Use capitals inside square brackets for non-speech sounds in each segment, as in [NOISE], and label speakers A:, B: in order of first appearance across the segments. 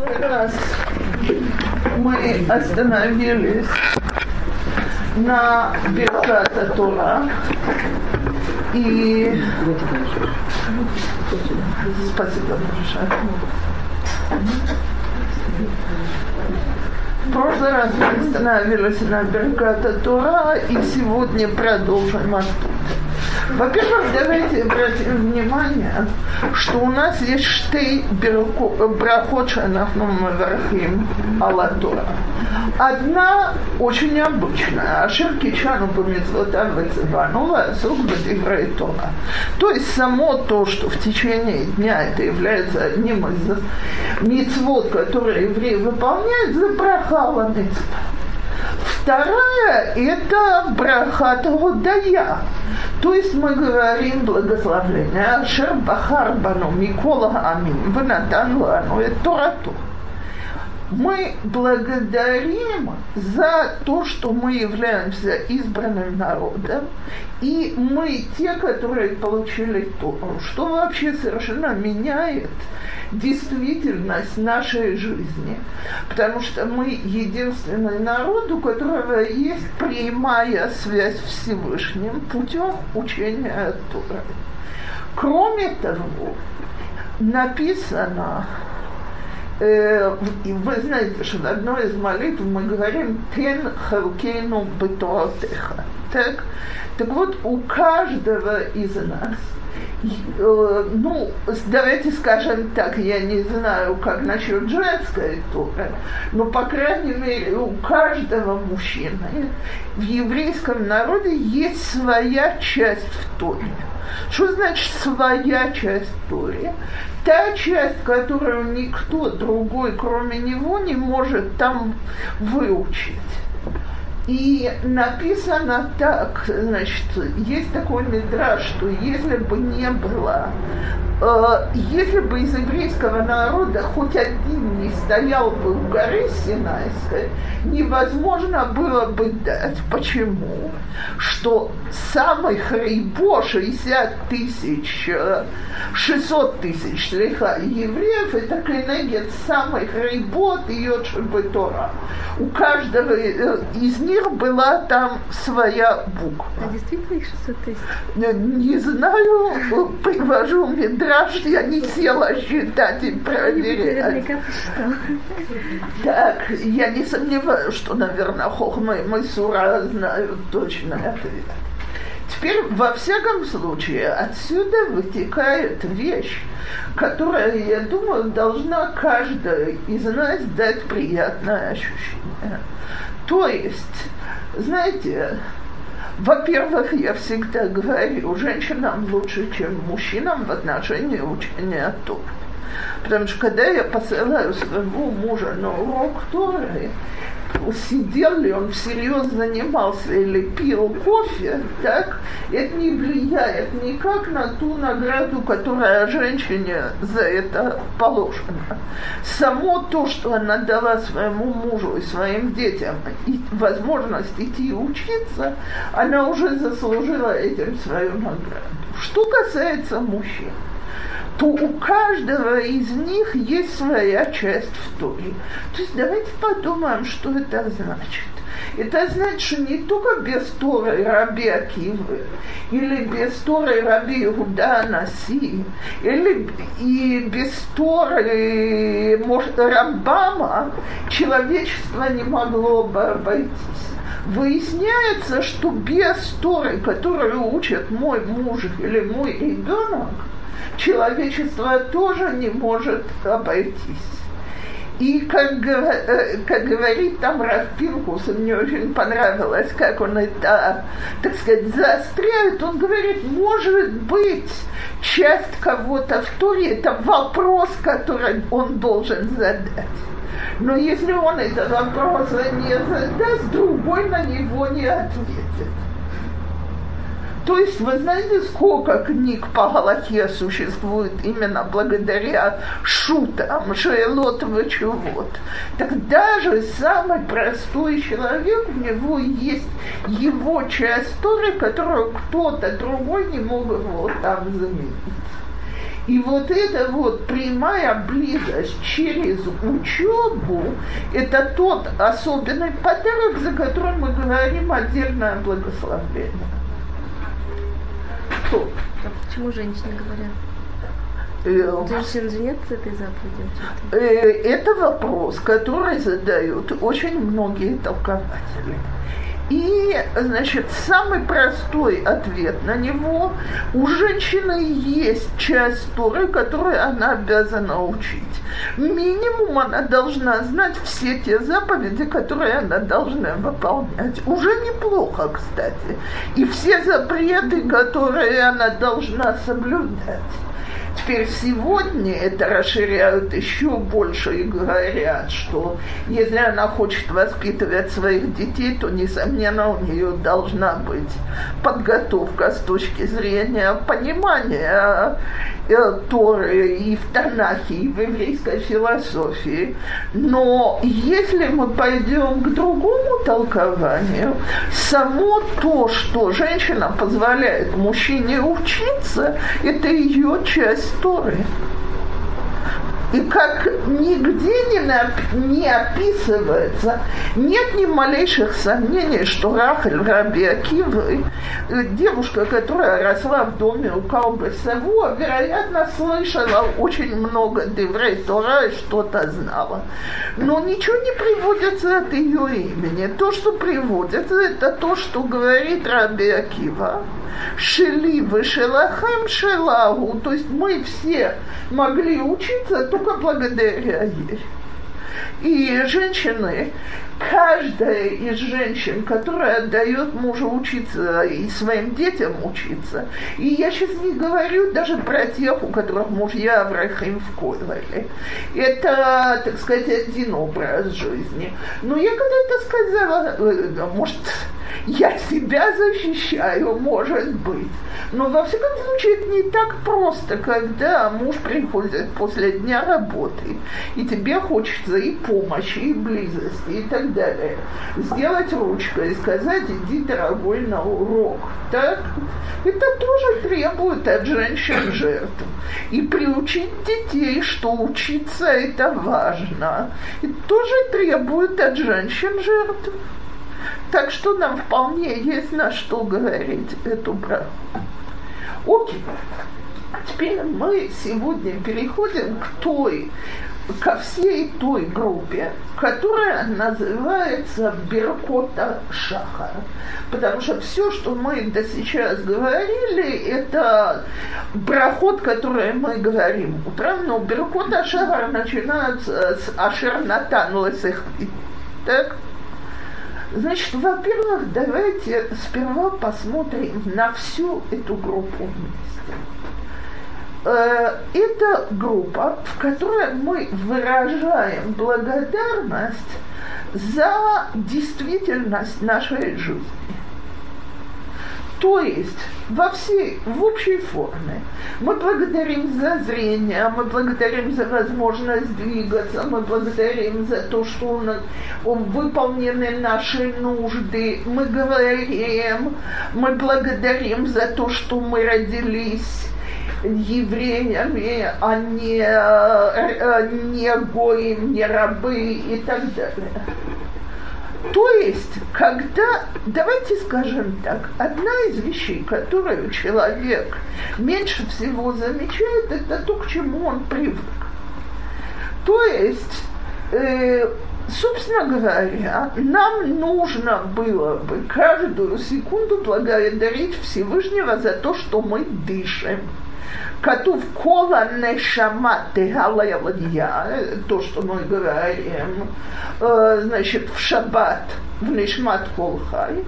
A: прошлый раз мы остановились на Берката Тура и спасибо большое. В прошлый раз мы остановились на Берката Тура и сегодня продолжим оттуда. Во-первых, давайте обратим внимание, что у нас есть штей брахот шанахну мавархим алатура. Одна очень обычная, ашер кичану по митцвотам вецевану васук бадиврей Тора. То есть само то, что в течение дня это является одним из митцвот, которые евреи выполняют, за митцва. Вторая – это брахат Годая. То есть мы говорим благословление. Ашер Бахар Бану Микола Амин. Ванатан Лану. Торату мы благодарим за то, что мы являемся избранным народом, и мы те, которые получили Тору, что вообще совершенно меняет действительность нашей жизни, потому что мы единственный народ, у которого есть прямая связь с Всевышним путем учения Торы. Кроме того, написано и вы знаете, что в одной из молитв мы говорим «Тен халкейну бетуатеха». Так? так вот, у каждого из нас э, ну, давайте скажем так, я не знаю, как насчет женской туры, но, по крайней мере, у каждого мужчины в еврейском народе есть своя часть в Торе. Что значит своя часть Торе? та часть, которую никто другой, кроме него, не может там выучить. И написано так, значит, есть такой мидраж, что если бы не было Э, если бы из еврейского народа хоть один не стоял бы у горы Синайской, невозможно было бы дать. Почему? Что самый хребо 60 тысяч, 600 э, тысяч лиха евреев, это кенегет самый хребо от Тора. У каждого э, из них была там своя буква.
B: А действительно их 600 тысяч?
A: Не знаю, привожу страшно, я не села считать и проверять. Так, я не сомневаюсь, что, наверное, Хохма и Майсура знают точно ответ. Теперь, во всяком случае, отсюда вытекает вещь, которая, я думаю, должна каждая из нас дать приятное ощущение. То есть, знаете, во-первых, я всегда говорю, женщинам лучше, чем мужчинам в отношении учения Торы. Потому что когда я посылаю своего мужа на урок Торы, сидел ли он всерьез занимался или пил кофе, так, это не влияет никак на ту награду, которая женщине за это положена. Само то, что она дала своему мужу и своим детям и возможность идти учиться, она уже заслужила этим свою награду. Что касается мужчин, то у каждого из них есть своя часть в Торе. То есть давайте подумаем, что это значит. Это значит, что не только без Торы Раби Акивы, или без Торы Раби Иуда Наси, или и без Торы может, Рамбама человечество не могло бы обойтись. Выясняется, что без Торы, которую учат мой муж или мой ребенок, человечество тоже не может обойтись. И как, э, как говорит там Рафпинкус, мне очень понравилось, как он это, так сказать, заостряет. Он говорит, может быть, часть кого-то в Туре – это вопрос, который он должен задать. Но если он этот вопрос не задаст, другой на него не ответит. То есть вы знаете, сколько книг по Галахе существует именно благодаря шутам, шейлот вот. Так даже самый простой человек, у него есть его часть Торы, которую кто-то другой не мог его там заменить. И вот эта вот прямая близость через учебу, это тот особенный подарок, за который мы говорим отдельное благословение.
B: А почему женщины говорят? Э, Женщин же нет этой заповеди?
A: Э, это вопрос, который задают очень многие толкователи. И, значит, самый простой ответ на него – у женщины есть часть Торы, которую она обязана учить. Минимум она должна знать все те заповеди, которые она должна выполнять. Уже неплохо, кстати. И все запреты, которые она должна соблюдать. Теперь сегодня это расширяют еще больше и говорят, что если она хочет воспитывать своих детей, то, несомненно, у нее должна быть подготовка с точки зрения понимания Торы и в Танахе, и в еврейской философии. Но если мы пойдем к другому толкованию, само то, что женщина позволяет мужчине учиться, это ее часть Торы. И как нигде не, на, не описывается, нет ни малейших сомнений, что Рахель Раби э, девушка, которая росла в доме у Калбы Савуа, вероятно, слышала очень много Деврей Тора и что-то знала. Но ничего не приводится от ее имени. То, что приводится, это то, что говорит Раби Акива. Шели вышелахем шелаху. То есть мы все могли учиться только благодаря ей. И женщины, каждая из женщин, которая дает мужу учиться и своим детям учиться, и я сейчас не говорю даже про тех, у которых мужья Авраам в Койлеле, это, так сказать, один образ жизни. Но я когда-то сказала, э, может, я себя защищаю, может быть. Но во всяком случае это не так просто, когда муж приходит после дня работы, и тебе хочется и помощи, и близости, и так далее. Сделать ручкой и сказать, иди, дорогой, на урок. Так? Это тоже требует от женщин жертв. И приучить детей, что учиться это важно, это тоже требует от женщин жертв. Так что нам вполне есть на что говорить эту браху. Окей. Теперь мы сегодня переходим к той, ко всей той группе, которая называется Беркота Шахар. Потому что все, что мы до сейчас говорили, это проход, который мы говорим утром, но Беркота Шахар начинается с Ашер Натан Так? Значит, во-первых, давайте сперва посмотрим на всю эту группу вместе. Э, это группа, в которой мы выражаем благодарность за действительность нашей жизни. То есть во всей, в общей форме. Мы благодарим за зрение, мы благодарим за возможность двигаться, мы благодарим за то, что у нас выполнены наши нужды. Мы говорим, мы благодарим за то, что мы родились евреями, а не, э, не гоим, не рабы и так далее. То есть, когда, давайте скажем так, одна из вещей, которую человек меньше всего замечает, это то, к чему он привык. То есть, э, собственно говоря, нам нужно было бы каждую секунду благодарить Всевышнего за то, что мы дышим. Катув кола нешама тегалая ладья, э, то, что мы говорим, э, значит, в шаббат, в нешмат колхай.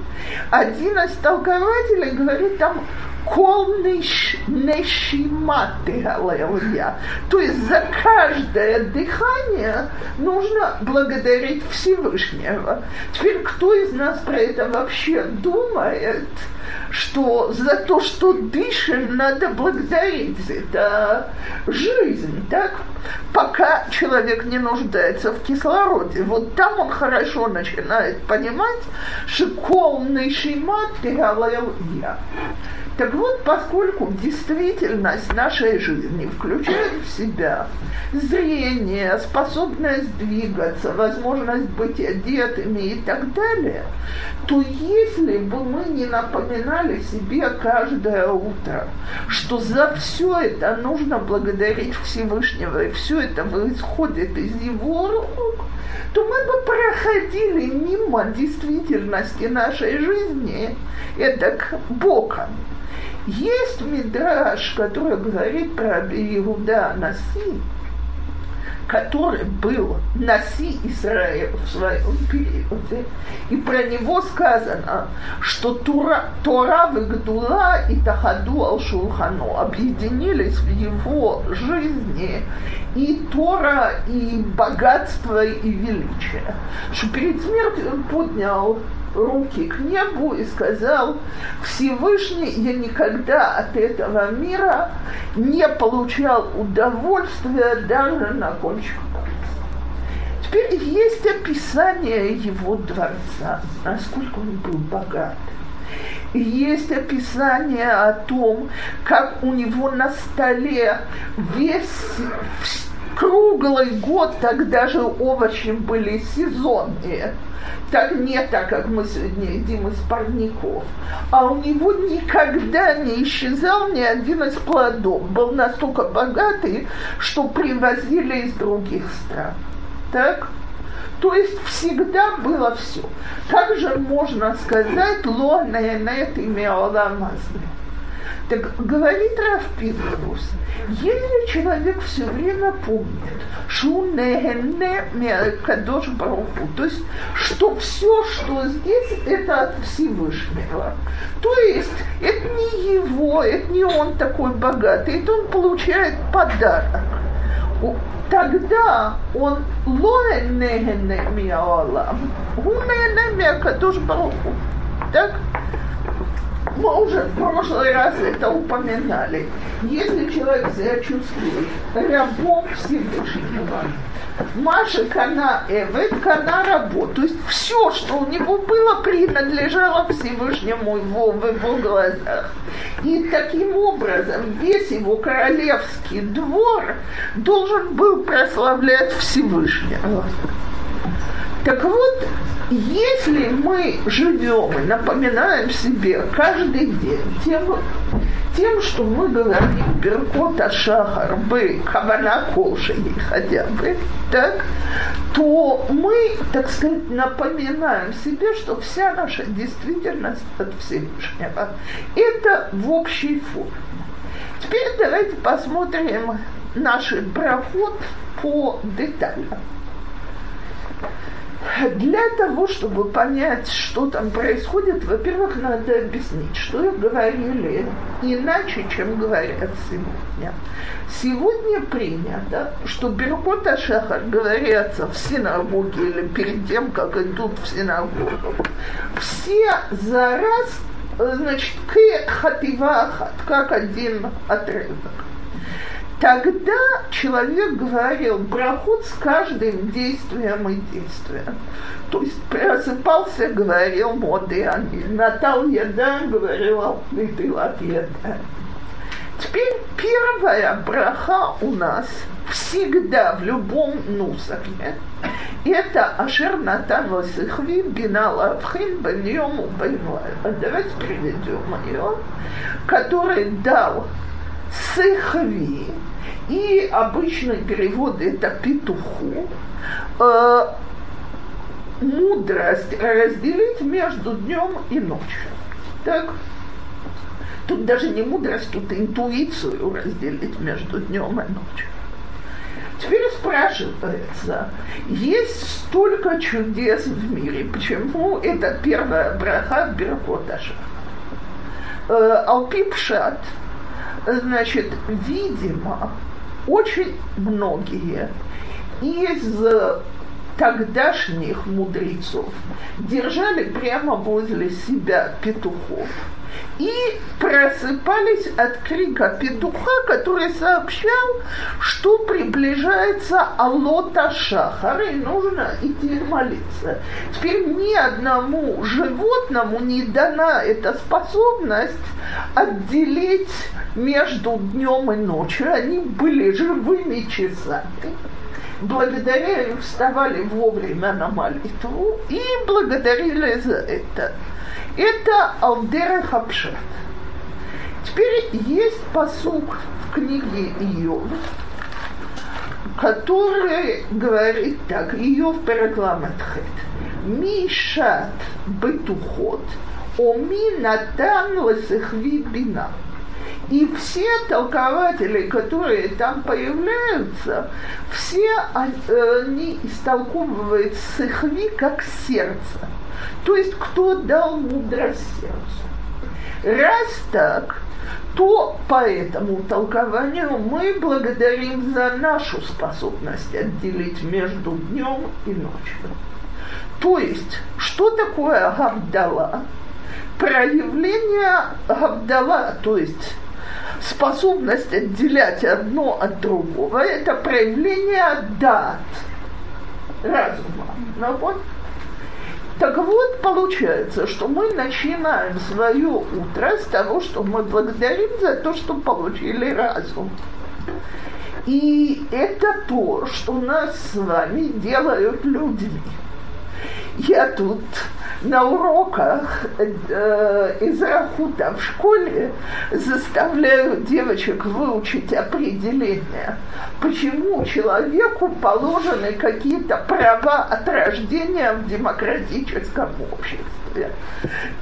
A: Один из толкователей говорит там кол неш, нешима тегалая. То есть за каждое дыхание нужно благодарить Всевышнего. Теперь кто из нас про это вообще думает? Что за то, что дышим, надо благодарить. Это жизнь, так? Пока человек не нуждается в кислороде. Вот там он хорошо начинает понимать, что колный шимат я. Так вот, поскольку действительность нашей жизни включает в себя зрение, способность двигаться, возможность быть одетыми и так далее, то если бы мы не напоминали себе каждое утро, что за все это нужно благодарить Всевышнего, и все это исходит из его рук, то мы бы проходили мимо действительности нашей жизни это к бокам. Есть мидраж, который говорит про Иуда Наси, который был Наси Израиля в своем периоде, и про него сказано, что Тура, Тора Вагдула и Тахаду Алшулхану объединились в его жизни и Тора, и богатство, и величие. Что перед смертью он поднял руки к небу и сказал, Всевышний, я никогда от этого мира не получал удовольствия даже на кончик Теперь есть описание его дворца, насколько он был богат. Есть описание о том, как у него на столе весь круглый год, так даже овощи были сезонные так не так, как мы сегодня едим из парников. А у него никогда не исчезал ни один из плодов. Был настолько богатый, что привозили из других стран. Так? То есть всегда было все. Как же можно сказать «лоная нет имела масле»? Так говорит Раф Пинкус, если человек все время помнит, что кадош баруху, то есть, что все, что здесь, это от Всевышнего. То есть, это не его, это не он такой богатый, это он получает подарок. Тогда он лоэн нехене миаолам, он нехене миакадош баруху. Так? Мы уже в прошлый раз это упоминали. Если человек себя чувствует рабом Всевышнего, Маша Кана Эвет, Кана работу. То есть все, что у него было, принадлежало Всевышнему его, в его глазах. И таким образом весь его королевский двор должен был прославлять Всевышнего. Так вот, если мы живем и напоминаем себе каждый день тем, тем что мы говорим Беркота Шахар бы Кавана Кошей хотя бы, так, то мы, так сказать, напоминаем себе, что вся наша действительность от Всевышнего. Это в общей форме. Теперь давайте посмотрим наш проход по деталям. Для того, чтобы понять, что там происходит, во-первых, надо объяснить, что говорили иначе, чем говорят сегодня. Сегодня принято, что Беркот Ашахар говорятся в синагоге или перед тем, как идут в синагогу. Все за раз, значит, к хатива как один отрывок. Тогда человек говорил брахот с каждым действием и действием. То есть просыпался, говорил моды они, натал еда, говорил алпитылат еда. Теперь первая браха у нас всегда в любом нусахе. Это Ашер Натан Ласихви Бина Лавхин Баньем Давайте приведем ее, который дал Сыхви, и обычный перевод это петуху, э, мудрость разделить между днем и ночью. Так? Тут даже не мудрость, тут интуицию разделить между днем и ночью. Теперь спрашивается, есть столько чудес в мире, почему это первая браха Беркоташа? Э, Алпипшат – Значит, видимо, очень многие из тогдашних мудрецов держали прямо возле себя петухов и просыпались от крика петуха, который сообщал, что приближается Алота Шахар, и нужно идти молиться. Теперь ни одному животному не дана эта способность отделить между днем и ночью. Они были живыми часами благодаря им вставали вовремя на молитву и благодарили за это. Это Алдера Хапшат. Теперь есть посук в книге Иов, который говорит так, Иов Перекламатхет. Мишат бетухот, оми натан лесехви бина. И все толкователи, которые там появляются, все они истолковывают сыхви как сердце. То есть кто дал мудрость сердцу. Раз так, то по этому толкованию мы благодарим за нашу способность отделить между днем и ночью. То есть, что такое Гавдала? Проявление Гавдала, то есть способность отделять одно от другого, это проявление дат, разума. Ну, вот. Так вот, получается, что мы начинаем свое утро с того, что мы благодарим за то, что получили разум. И это то, что нас с вами делают людьми. Я тут на уроках э, из Рахута в школе заставляют девочек выучить определение, почему человеку положены какие-то права от рождения в демократическом обществе.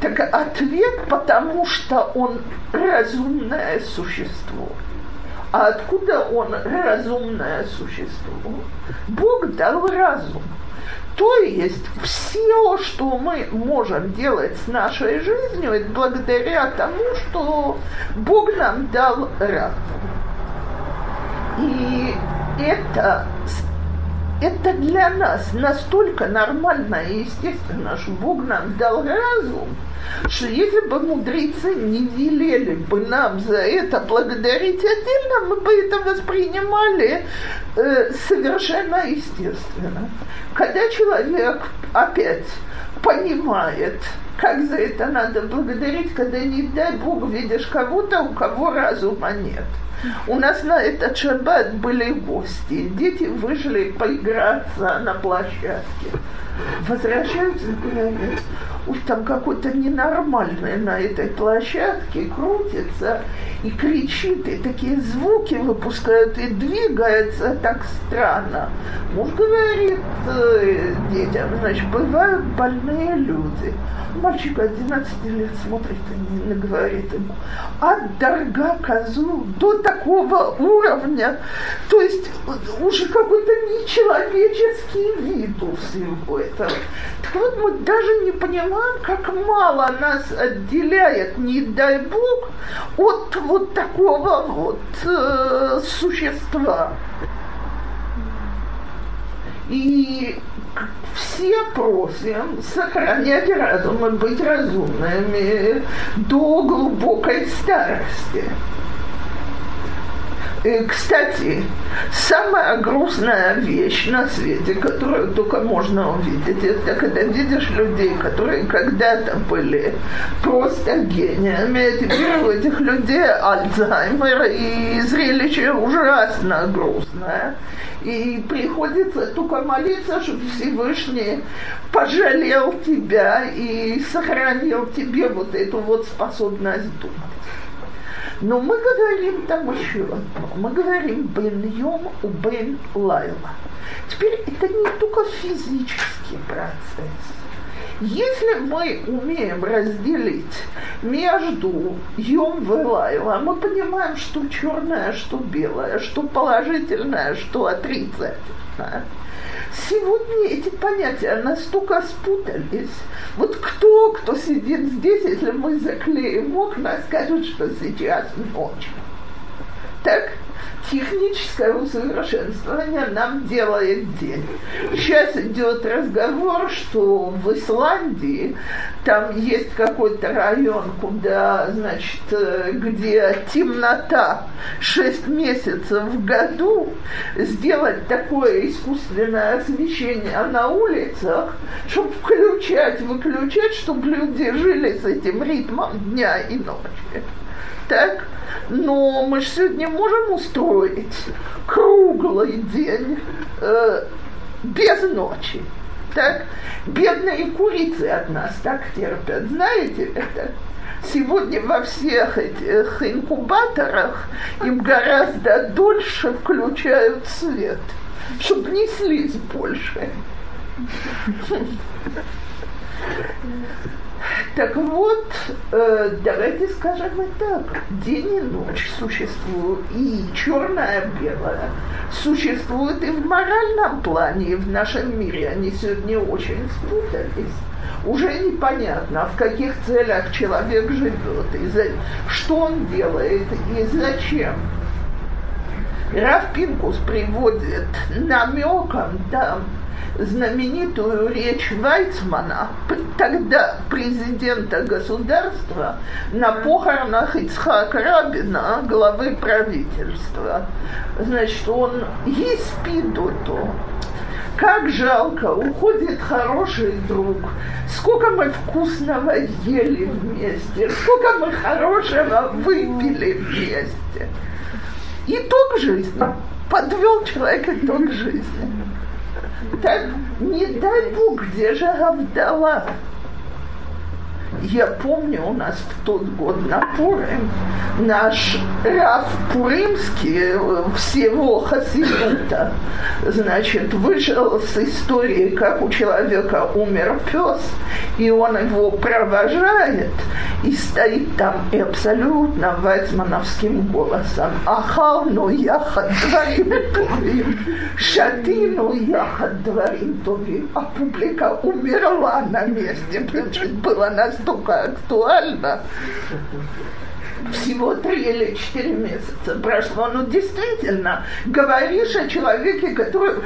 A: Так ответ, потому что он разумное существо. А откуда он разумное существо? Бог дал разум. То есть все, что мы можем делать с нашей жизнью, это благодаря тому, что Бог нам дал разум. И это, это для нас настолько нормально и естественно, что Бог нам дал разум, что если бы мудрецы не велели бы нам за это благодарить отдельно, мы бы это воспринимали э, совершенно естественно. Когда человек опять понимает, как за это надо благодарить, когда, не дай Бог, видишь кого-то, у кого разума нет. У нас на этот шаббат были гости. Дети вышли поиграться на площадке. Возвращаются говорят, уж там какой-то ненормальный на этой площадке крутится и кричит, и такие звуки выпускают, и двигается так странно. Муж говорит э, детям, значит, бывают больные люди. Мальчик 11 лет смотрит и говорит ему, от дорога козу до такого уровня, то есть уже какой-то нечеловеческий вид у всего этого. Так вот мы даже не понимаем, как мало нас отделяет, не дай Бог, от вот такого вот э, существа. И все просим сохранять разум и быть разумными до глубокой старости. И, кстати, самая грустная вещь на свете, которую только можно увидеть, это когда видишь людей, которые когда-то были просто гениями, а теперь у этих людей Альцгеймер, и зрелище ужасно грустное. И приходится только молиться, чтобы Всевышний пожалел тебя и сохранил тебе вот эту вот способность думать. Но мы говорим там еще одно. Мы говорим бен йом у бен лайла. Теперь это не только физический процесс. Если мы умеем разделить между Йом и Лайла, мы понимаем, что черное, что белое, что положительное, что отрицательное. Сегодня эти понятия настолько спутались. Вот кто, кто сидит здесь, если мы заклеим окна, скажет, что сейчас ночь. Так? Техническое усовершенствование нам делает день. Сейчас идет разговор, что в Исландии там есть какой-то район, куда, значит, э, где темнота 6 месяцев в году, сделать такое искусственное освещение на улицах, чтобы включать, выключать, чтобы люди жили с этим ритмом дня и ночи. Так? но мы же сегодня можем устроить круглый день э, без ночи. Так? Бедные курицы от нас так терпят. Знаете это? Сегодня во всех этих инкубаторах им гораздо дольше включают свет, чтобы неслись больше. Так вот, э, давайте скажем и так. День и ночь существуют, и черное-белое существует и в моральном плане, и в нашем мире. Они сегодня очень спутались. Уже непонятно, в каких целях человек живет, и за, что он делает и зачем. Раф Пинкус приводит намеком там знаменитую речь Вайцмана, тогда президента государства, на похоронах Ицхака Рабина, главы правительства. Значит, он есть то как жалко, уходит хороший друг. Сколько мы вкусного ели вместе, сколько мы хорошего выпили вместе. Итог жизни. Подвел человек итог жизни. Так не дай Бог, где же Авдала? Я помню, у нас в тот год на Пурим наш Раф Пуримский всего Хасидута, значит, вышел с истории, как у человека умер пес, и он его провожает, и стоит там и абсолютно вайцмановским голосом «Ахалну яхад дворим тувим, шатину яхад дворим тувим». А публика умерла на месте, что было настолько актуально. Всего три или четыре месяца прошло. Ну, действительно, говоришь о человеке, который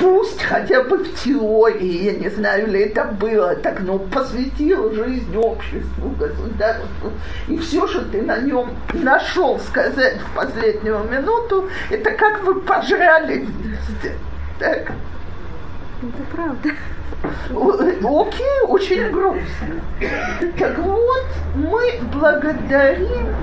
A: пусть хотя бы в теории, я не знаю, ли это было так, но посвятил жизнь обществу, государству, и все, что ты на нем нашел сказать в последнюю минуту, это как вы пожрали вместе. Так?
B: Это правда.
A: Окей, очень грустно. Так вот, мы благодарим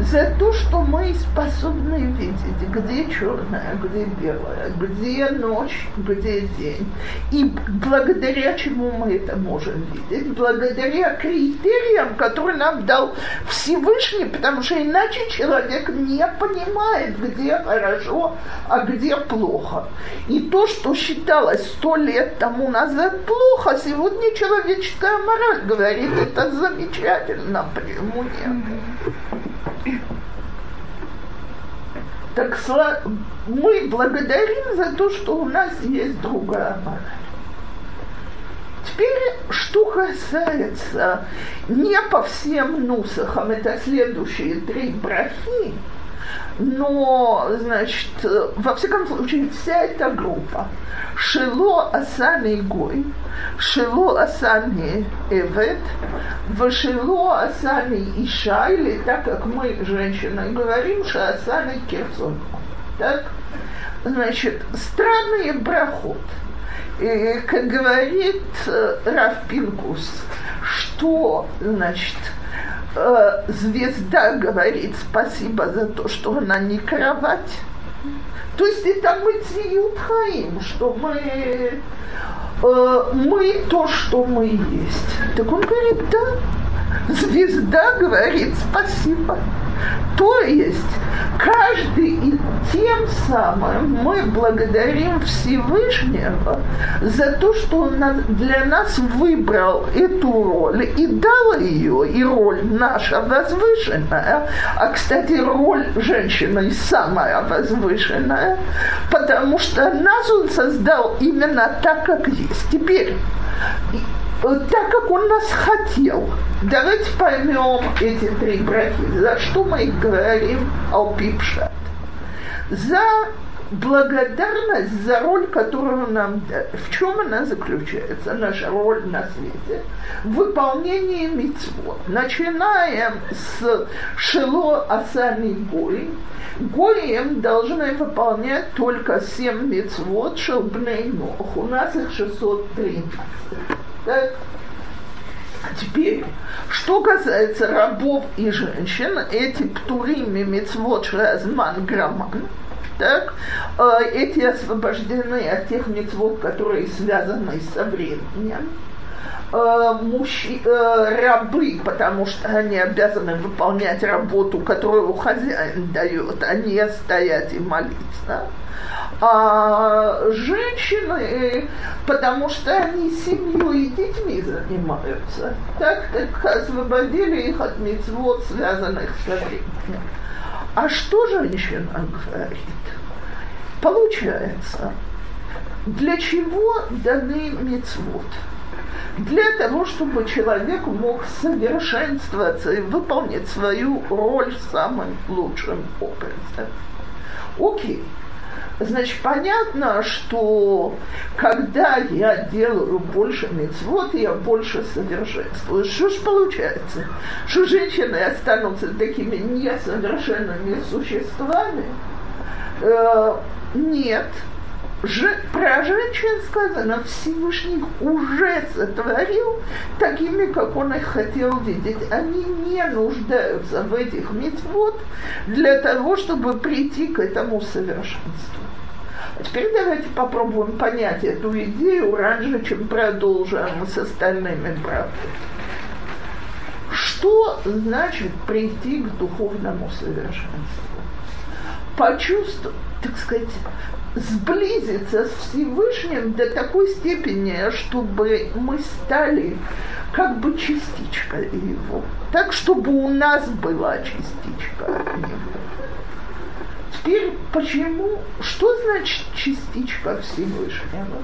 A: за то, что мы способны видеть, где черное, где белое, где ночь, где день. И благодаря чему мы это можем видеть? Благодаря критериям, которые нам дал Всевышний, потому что иначе человек не понимает, где хорошо, а где плохо. И то, что считалось сто лет тому назад плохо, сегодня человеческая мораль говорит, это замечательно, почему нет? Так мы благодарим за то, что у нас есть другая мораль. Теперь, что касается не по всем нусахам, это следующие три брахи, но, значит, во всяком случае, вся эта группа Шило Асани Гой, Шило Асани Эвет, Вашило Асани Иша, или так как мы, женщины, говорим, что Асани Керсон. Так? Значит, странный брахот. И, как говорит э, Раф Пинкус, что, значит, э, звезда говорит спасибо за то, что она не кровать. То есть это мы Хаим, что мы, э, мы то, что мы есть. Так он говорит, да, звезда говорит спасибо. То есть каждый и тем самым мы благодарим Всевышнего за то, что он для нас выбрал эту роль и дал ее, и роль наша возвышенная, а, кстати, роль женщины самая возвышенная, потому что нас он создал именно так, как есть. Теперь так как он нас хотел. Давайте поймем эти три брахи. За что мы говорим алпипшат? за благодарность за роль, которую нам дали. В чем она заключается, наша роль на свете? В выполнении митцвот. Начинаем с Шило Асани Гой. Гоем должны выполнять только 7 митцвот Шелбней Нох. У нас их 613. Так? Теперь, что касается рабов и женщин, эти птурими мецвод шразман грамман, так, э, эти освобождены от тех мецвод, которые связаны со временем. Э, мужчи, э, рабы, потому что они обязаны выполнять работу, которую хозяин дает, а не стоять и молиться а женщины, потому что они семьей и детьми занимаются. Так как освободили их от мецвод, связанных с временем. А что женщина говорит? Получается, для чего даны мецвод? Для того, чтобы человек мог совершенствоваться и выполнить свою роль самым лучшим образом. Окей. Значит, понятно, что когда я делаю больше мецвод, я больше совершенствую. Что ж получается? Что женщины останутся такими несовершенными существами? Э, нет. Же, про женщин сказано, Всевышний уже сотворил такими, как он их хотел видеть. Они не нуждаются в этих мецвод для того, чтобы прийти к этому совершенству. А теперь давайте попробуем понять эту идею раньше, чем продолжим с остальными правдами. Что значит прийти к духовному совершенству? Почувствовать, так сказать, сблизиться с Всевышним до такой степени, чтобы мы стали как бы частичкой его. Так, чтобы у нас была частичка него. Теперь почему, что значит частичка Всевышнего?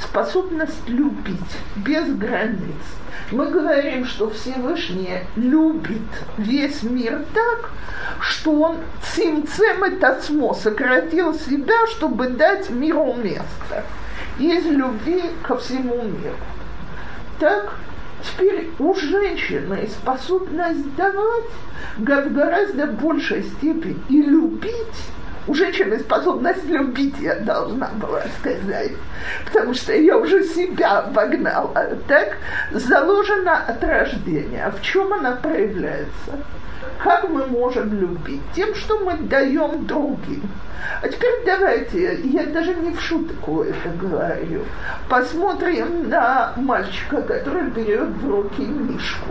A: Способность любить без границ. Мы говорим, что Всевышний любит весь мир так, что он цимцем и тацмо сократил себя, чтобы дать миру место. Из любви ко всему миру. Так Теперь у женщины способность давать гораздо большей степени и любить у женщины способность любить, я должна была сказать, потому что я уже себя обогнала, так, заложена от рождения. В чем она проявляется? Как мы можем любить? Тем, что мы даем другим. А теперь давайте, я даже не в шутку это говорю, посмотрим на мальчика, который берет в руки мишку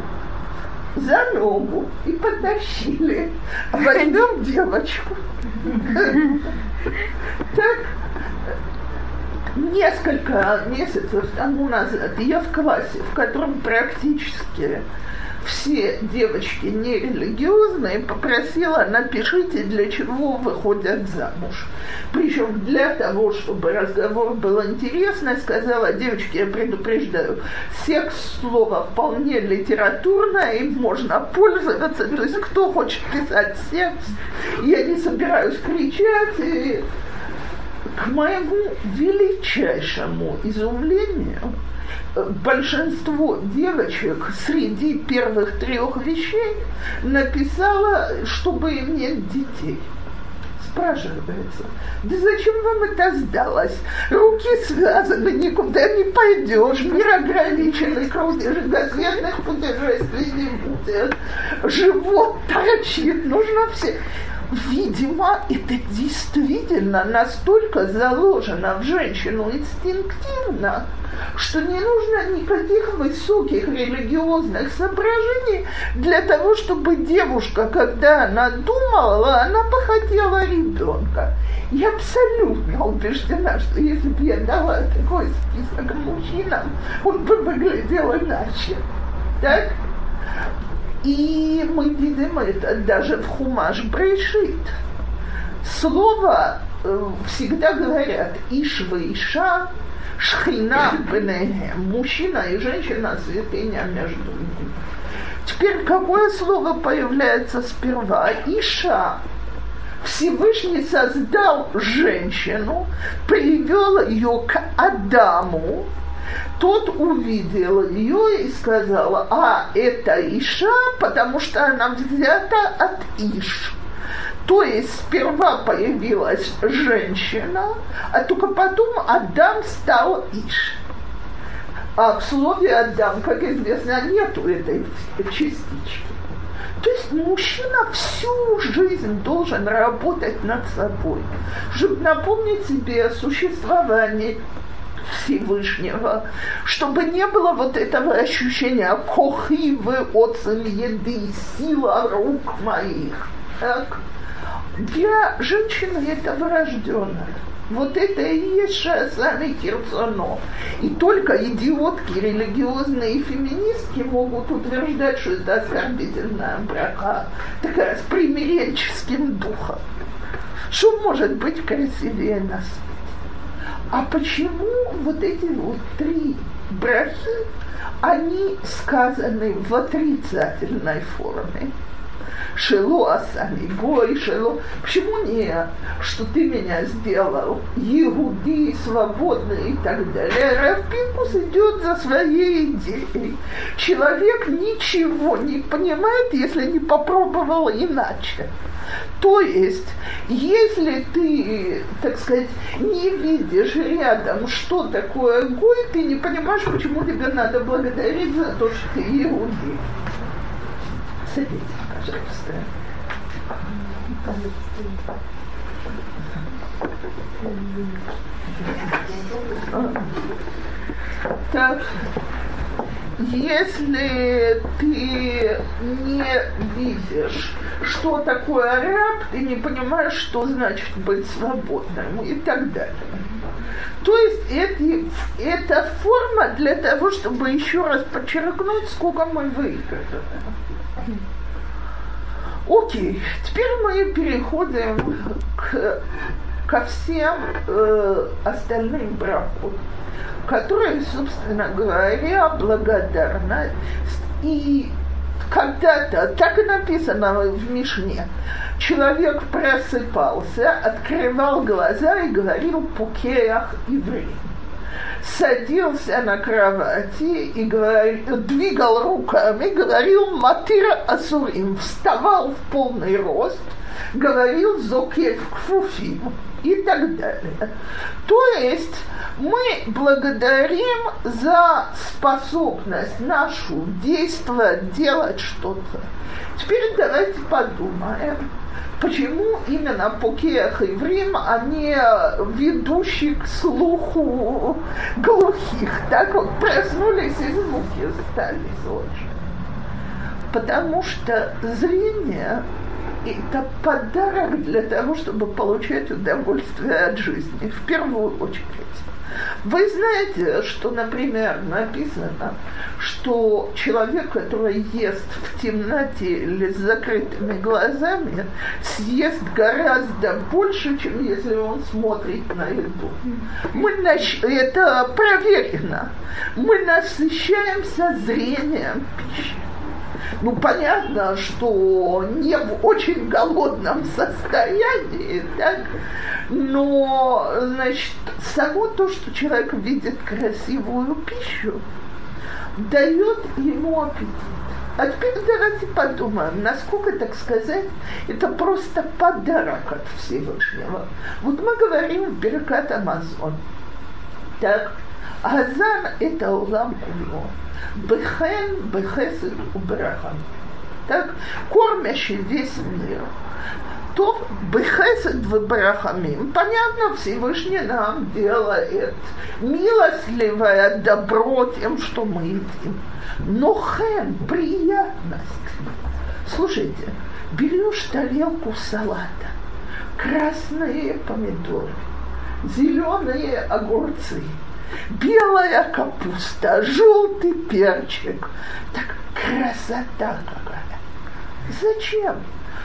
A: за ногу и потащили. А возьмем девочку. Так, несколько месяцев тому назад я в классе, в котором практически все девочки нерелигиозные, попросила, напишите, для чего выходят замуж. Причем для того, чтобы разговор был интересный, сказала, девочки, я предупреждаю, секс слово вполне литературное, им можно пользоваться, то есть кто хочет писать секс, я не собираюсь кричать, и к моему величайшему изумлению, большинство девочек среди первых трех вещей написала, чтобы иметь детей. Спрашивается, да зачем вам это сдалось? Руки связаны, никуда не пойдешь, мир ограниченный, кругосветных путешествий не будет. Живот торчит, нужно все видимо, это действительно настолько заложено в женщину инстинктивно, что не нужно никаких высоких религиозных соображений для того, чтобы девушка, когда она думала, она бы хотела ребенка. Я абсолютно убеждена, что если бы я дала такой список мужчинам, он бы выглядел иначе. Так? И мы видим это даже в Хумаш Брейшит. Слово э, всегда говорят Ишва Иша, Шхина Бенехем, мужчина и женщина, святыня между ними. Теперь какое слово появляется сперва? Иша. Всевышний создал женщину, привел ее к Адаму, тот увидел ее и сказал, а это Иша, потому что она взята от Иш. То есть сперва появилась женщина, а только потом Адам стал Иш. А в слове Адам, как известно, нету этой частички. То есть мужчина всю жизнь должен работать над собой, чтобы напомнить себе существование Всевышнего, чтобы не было вот этого ощущения кохивы от еды, сила рук моих. Так? Для женщины это врожденное. Вот это и есть Шасами Кирцоно. И только идиотки, религиозные феминистки могут утверждать, что это оскорбительная брака, такая с примиренческим духом. Что может быть красивее нас? А почему вот эти вот три брахи, они сказаны в отрицательной форме? Шело асами гой, шело. Почему не, что ты меня сделал Иуди, свободный и так далее? Равпинкус идет за своей идеей. Человек ничего не понимает, если не попробовал иначе. То есть, если ты, так сказать, не видишь рядом, что такое гой, ты не понимаешь, почему тебе надо благодарить за то, что ты иуди. Садитесь, пожалуйста. Так, если ты не видишь, что такое раб, ты не понимаешь, что значит быть свободным и так далее. То есть это, это форма для того, чтобы еще раз подчеркнуть, сколько мы выиграли. Окей, теперь мы переходим к, ко всем э, остальным бракам которая, собственно говоря, благодарна. И когда-то, так и написано в Мишне, человек просыпался, открывал глаза и говорил «пукеях евреям» садился на кровати и говорил, двигал руками, говорил «матир асурим», вставал в полный рост, говорил «зокев кфуфим» и так далее. То есть мы благодарим за способность нашу действовать, делать что-то. Теперь давайте подумаем, почему именно Покех и Врим, они ведущие к слуху глухих. Так вот, проснулись и звуки стали слышать. Потому что зрение это подарок для того, чтобы получать удовольствие от жизни, в первую очередь. Вы знаете, что, например, написано, что человек, который ест в темноте или с закрытыми глазами, съест гораздо больше, чем если он смотрит на еду. Мы нащ... Это проверено. Мы насыщаемся зрением пищи. Ну, понятно, что не в очень голодном состоянии, так? но, значит, само то, что человек видит красивую пищу, дает ему аппетит. А теперь давайте подумаем, насколько, так сказать, это просто подарок от Всевышнего. Вот мы говорим в Беркат Амазон. Так, Азан – это улам куло. Бехен, бехесед, убрахам. Так, кормящий весь мир. То бехесед в барахамим. Понятно, Всевышний нам делает милостливое добро тем, что мы едим. Но хен, приятность. Слушайте, берешь тарелку салата, красные помидоры, зеленые огурцы – белая капуста, желтый перчик. Так красота какая. Зачем?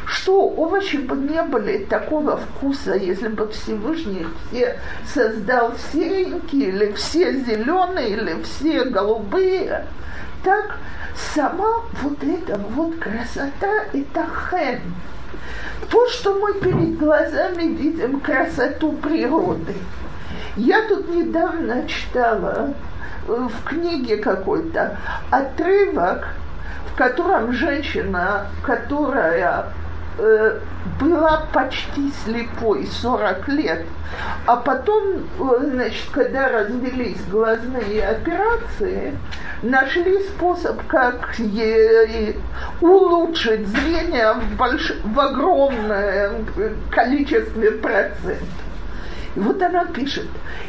A: Что овощи бы не были такого вкуса, если бы Всевышний все создал серенькие, или все зеленые, или все голубые. Так сама вот эта вот красота, это хен, То, что мы перед глазами видим красоту природы. Я тут недавно читала в книге какой-то отрывок, в котором женщина, которая э, была почти слепой 40 лет, а потом, э, значит, когда развелись глазные операции, нашли способ, как ей улучшить зрение в, больш... в огромном количестве процентов. И вот она пишет,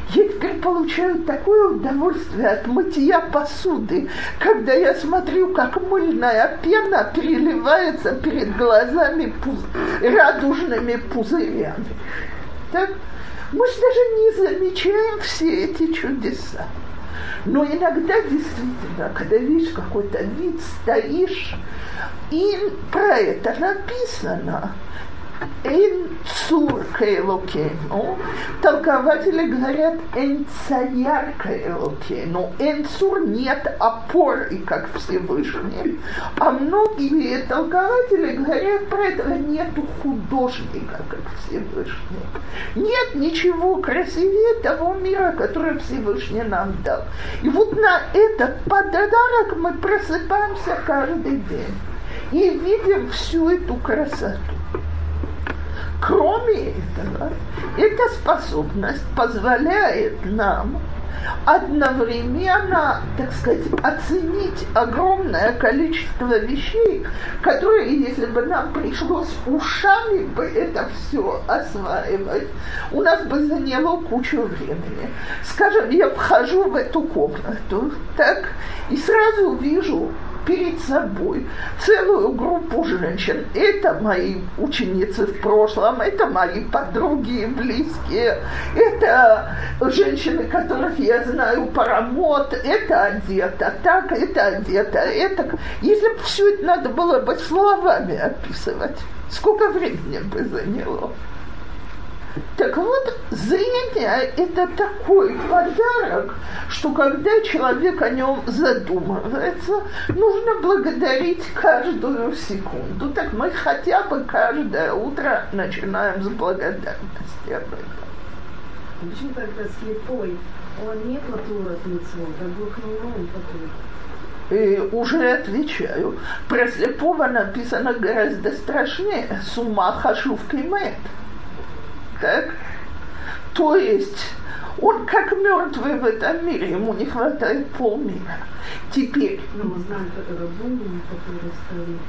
A: я теперь получаю такое удовольствие от мытья посуды, когда я смотрю, как мыльная пена переливается перед глазами пуз... радужными пузырями. Так? Мы же даже не замечаем все эти чудеса. Но иногда действительно, когда видишь какой-то вид, стоишь, и про это написано, Эн цур каэлокену. Толкователи говорят эн цаяр каэлокену. Эн цур нет опоры, как Всевышний. А многие толкователи говорят про это нету художника, как Всевышний. Нет ничего красивее того мира, который Всевышний нам дал. И вот на этот подарок мы просыпаемся каждый день и видим всю эту красоту. Кроме этого, эта способность позволяет нам одновременно, так сказать, оценить огромное количество вещей, которые, если бы нам пришлось ушами бы это все осваивать, у нас бы заняло кучу времени. Скажем, я вхожу в эту комнату, так, и сразу вижу перед собой целую группу женщин. Это мои ученицы в прошлом, это мои подруги и близкие, это женщины, которых я знаю по работе, это одета так, это одета это. Если бы все это надо было бы словами описывать, сколько времени бы заняло? Так вот, зрение – это такой подарок, что когда человек о нем задумывается, нужно благодарить каждую секунду. Так мы хотя бы каждое утро начинаем с благодарности об этом.
C: Почему тогда слепой? Он не платур от митцвот, а глухнул он платур.
A: И уже отвечаю. Про слепого написано гораздо страшнее. С ума хашув кемет. Так? То есть он как мертвый в этом мире, ему не хватает полмира. Теперь,
C: ну, мы знаем, который думаем,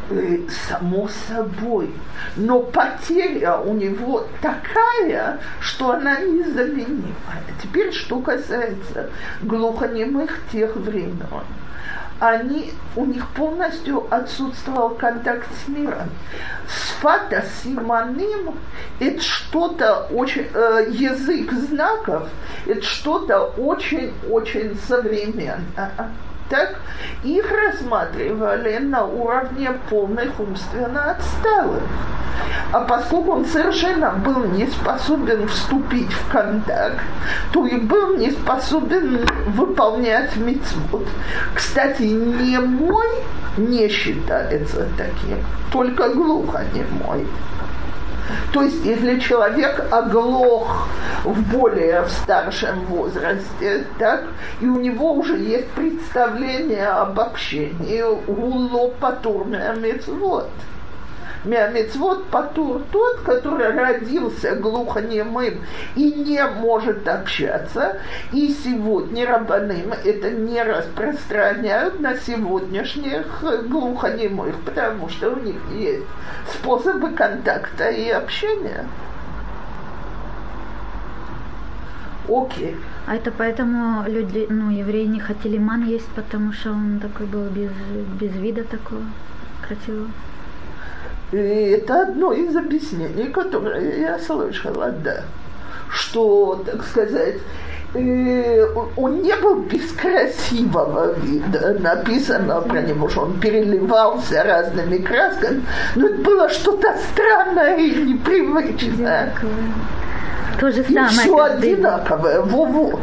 A: который. Само собой. Но потеря у него такая, что она незаменимая. Теперь, что касается глухонемых тех времен они, у них полностью отсутствовал контакт с миром. Сфата симоним – это что-то очень, э, язык знаков, это что-то очень-очень современное так их рассматривали на уровне полных умственно отсталых. А поскольку он совершенно был не способен вступить в контакт, то и был не способен выполнять мицвод. Кстати, не мой не считается таким, только глухонемой. То есть, если человек оглох в более в старшем возрасте, так, и у него уже есть представление об общении, уло патурная мецвод. Миамецвод патур тот, который родился глухонемым и не может общаться, и сегодня рабаным это не распространяют на сегодняшних глухонемых, потому что у них есть способы контакта и общения. Окей.
B: А это поэтому люди, ну, евреи не хотели ман есть, потому что он такой был без, без вида такого красивого?
A: И это одно из объяснений, которое я слышала, да. Что, так сказать, э, он не был без красивого вида. Написано про него, что он переливался разными красками, но это было что-то странное и непривычное.
B: То же самое.
A: И все одинаковое, во-во.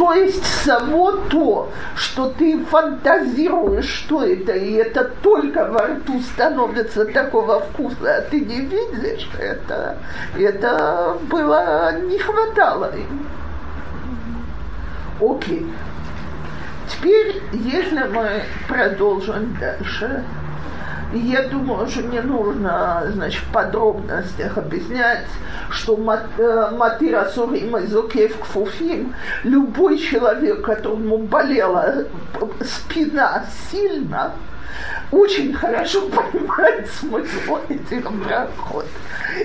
A: То есть само то, что ты фантазируешь, что это, и это только во рту становится такого вкуса, а ты не видишь это, это было, не хватало им. Окей. Теперь, если мы продолжим дальше, я думаю, что не нужно, значит, в подробностях объяснять, что э, Матира Сурим и Зукев Кфуфим, любой человек, которому болела спина сильно, очень хорошо [LAUGHS] понимает смысл этих брахот.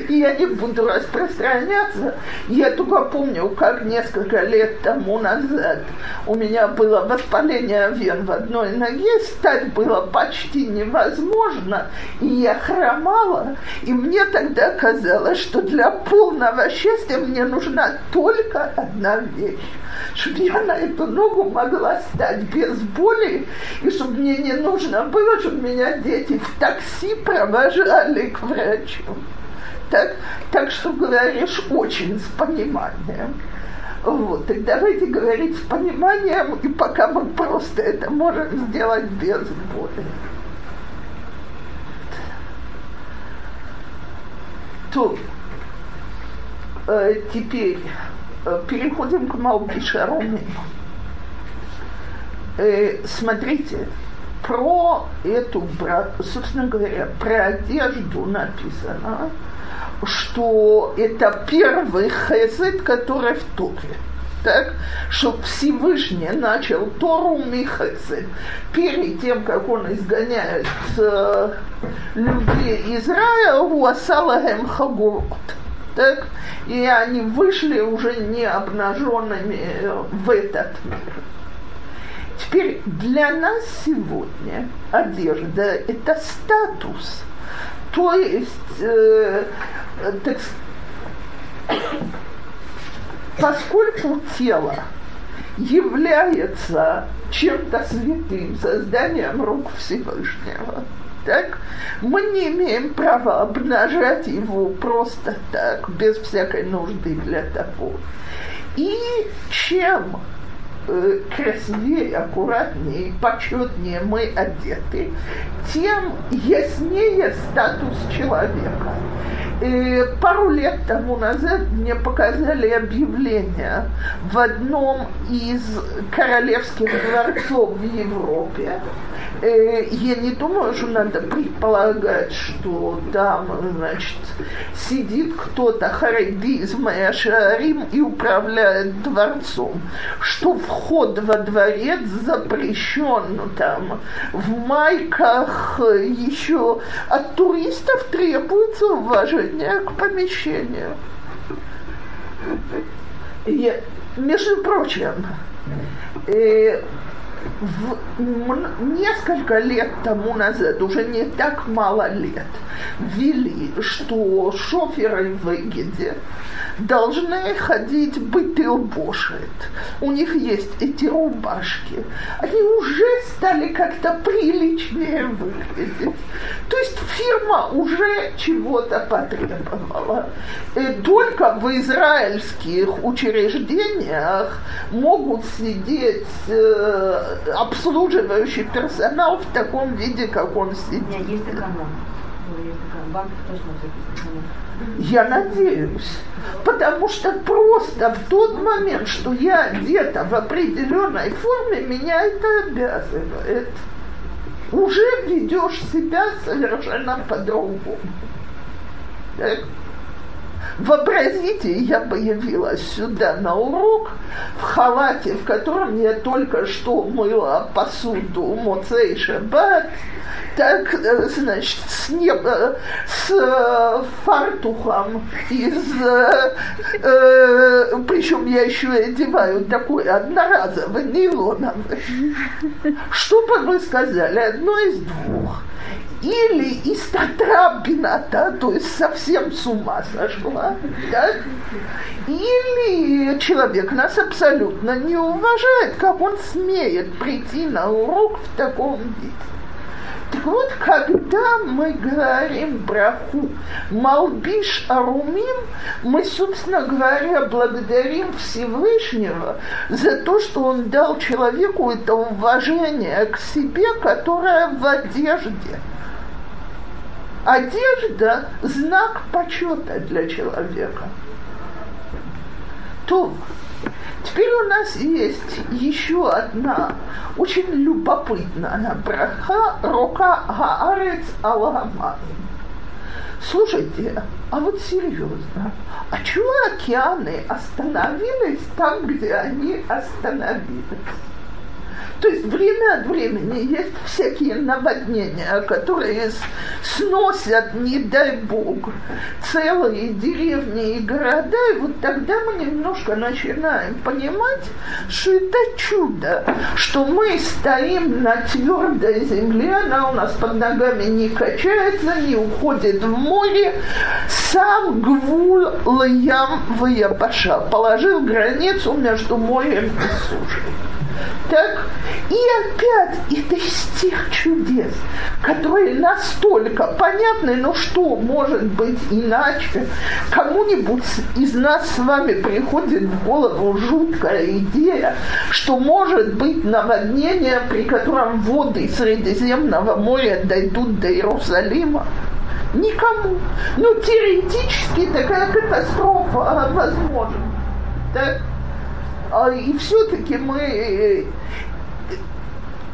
A: И я не буду распространяться. Я только помню, как несколько лет тому назад у меня было воспаление вен в одной ноге, стать было почти невозможно, и я хромала, и мне тогда казалось, что для полного счастья мне нужна только одна вещь. Чтобы я на эту ногу могла стать без боли, и чтобы мне не нужно было, чтобы меня дети в такси провожали к врачу. Так, так что говоришь очень с пониманием. Вот, так давайте говорить с пониманием, и пока мы просто это можем сделать без боли. То э, теперь Э, переходим к Малбишаруме. Э, смотрите, про эту, собственно говоря, про одежду написано, что это первый хесед, который в Торе. Так, что Всевышний начал Тору Михесед. Перед тем, как он изгоняет э, людей Израиля, у Асалахем Хагурот так, и они вышли уже не обнаженными в этот мир. Теперь для нас сегодня одежда – это статус. То есть, э, так, [COUGHS] поскольку тело является чем-то святым, созданием рук Всевышнего – так, мы не имеем права обнажать его просто так, без всякой нужды для того. И чем красивее, аккуратнее, почетнее мы одеты, тем яснее статус человека. И пару лет тому назад мне показали объявление в одном из королевских дворцов в Европе, Э, я не думаю, что надо предполагать, что там, значит, сидит кто-то харайди и управляет дворцом, что вход во дворец запрещен там в майках еще от туристов требуется уважение к помещению. Я, между прочим, э, в, несколько лет тому назад, уже не так мало лет, ввели, что шоферы в Эгиде должны ходить бытылбошет. У них есть эти рубашки. Они уже стали как-то приличнее выглядеть. То есть фирма уже чего-то потребовала. И только в израильских учреждениях могут сидеть э, обслуживающий персонал в таком виде, как он сидит. Нет, есть эконом. Я надеюсь. Потому что просто в тот момент, что я где-то в определенной форме, меня это обязывает. Уже ведешь себя совершенно по-другому. Так? Вообразите, я бы явилась сюда на урок в халате, в котором я только что мыла посуду Моцей Шаббат, так, э, значит, с, неба, с э, фартухом из, э, э, причем я еще и одеваю такой одноразовый нейлоновый. Что бы вы сказали? Одно из двух или из Татрабината, то есть совсем с ума сошла, так? или человек нас абсолютно не уважает, как он смеет прийти на урок в таком виде. Так вот, когда мы говорим браху Малбиш Арумим, мы, собственно говоря, благодарим Всевышнего за то, что он дал человеку это уважение к себе, которое в одежде. Одежда – знак почета для человека. То Теперь у нас есть еще одна очень любопытная браха Рока Гаарец Аламан. Слушайте, а вот серьезно, а чего океаны остановились там, где они остановились? То есть время от времени есть всякие наводнения, которые сносят, не дай бог, целые деревни и города, и вот тогда мы немножко начинаем понимать, что это чудо, что мы стоим на твердой земле, она у нас под ногами не качается, не уходит в море, сам Гвуль Лаям Ваябаша положил границу между морем и сушей. Так, и опять это из тех чудес, которые настолько понятны, но что может быть иначе? Кому-нибудь из нас с вами приходит в голову жуткая идея, что может быть наводнение, при котором воды Средиземного моря дойдут до Иерусалима? Никому. Но теоретически такая катастрофа возможна. Так? А, и все-таки мы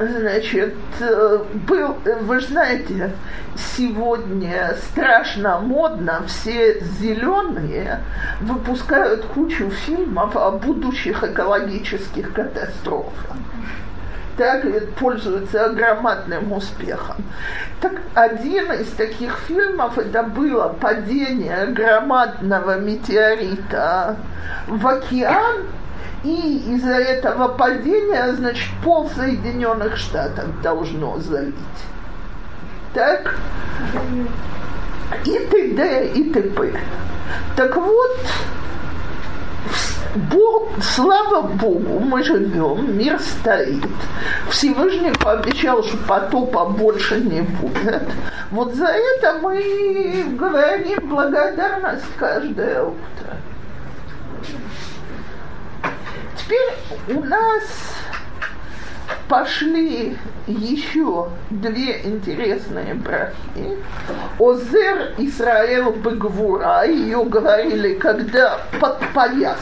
A: Значит, был, вы знаете, сегодня страшно модно, все зеленые выпускают кучу фильмов о будущих экологических катастрофах. Так пользуются громадным успехом. Так один из таких фильмов это было падение громадного метеорита в океан, и из-за этого падения, значит, пол Соединенных Штатов должно залить. Так? И т.д. и т.п. Так вот, Бог, слава Богу, мы живем, мир стоит. Всевышний пообещал, что потопа больше не будет. Вот за это мы говорим благодарность каждое утро. Теперь у нас пошли еще две интересные брахи. Озер Исраэл Бегвура, ее говорили, когда подпоясывались.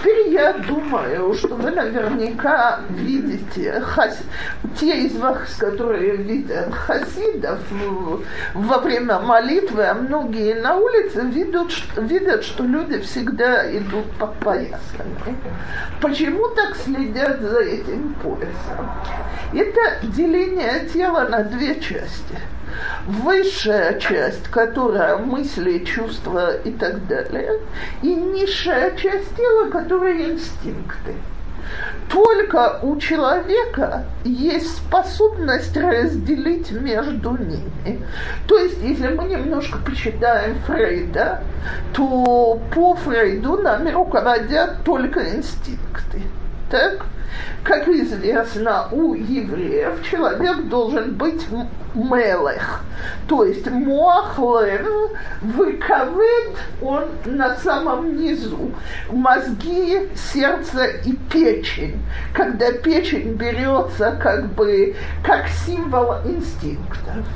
A: Теперь я думаю, что вы наверняка видите хас... те из вас, которые видят хасидов во время молитвы, а многие на улице видят, видят, что люди всегда идут под поясами. Почему так следят за этим поясом? Это деление тела на две части – высшая часть, которая мысли, чувства и так далее, и низшая часть тела, которая инстинкты. Только у человека есть способность разделить между ними. То есть, если мы немножко почитаем Фрейда, то по Фрейду нами руководят только инстинкты. Так? Как известно, у евреев человек должен быть мелех, то есть мохлев, выковыд, он на самом низу, мозги, сердце и печень. Когда печень берется как бы как символ инстинктов.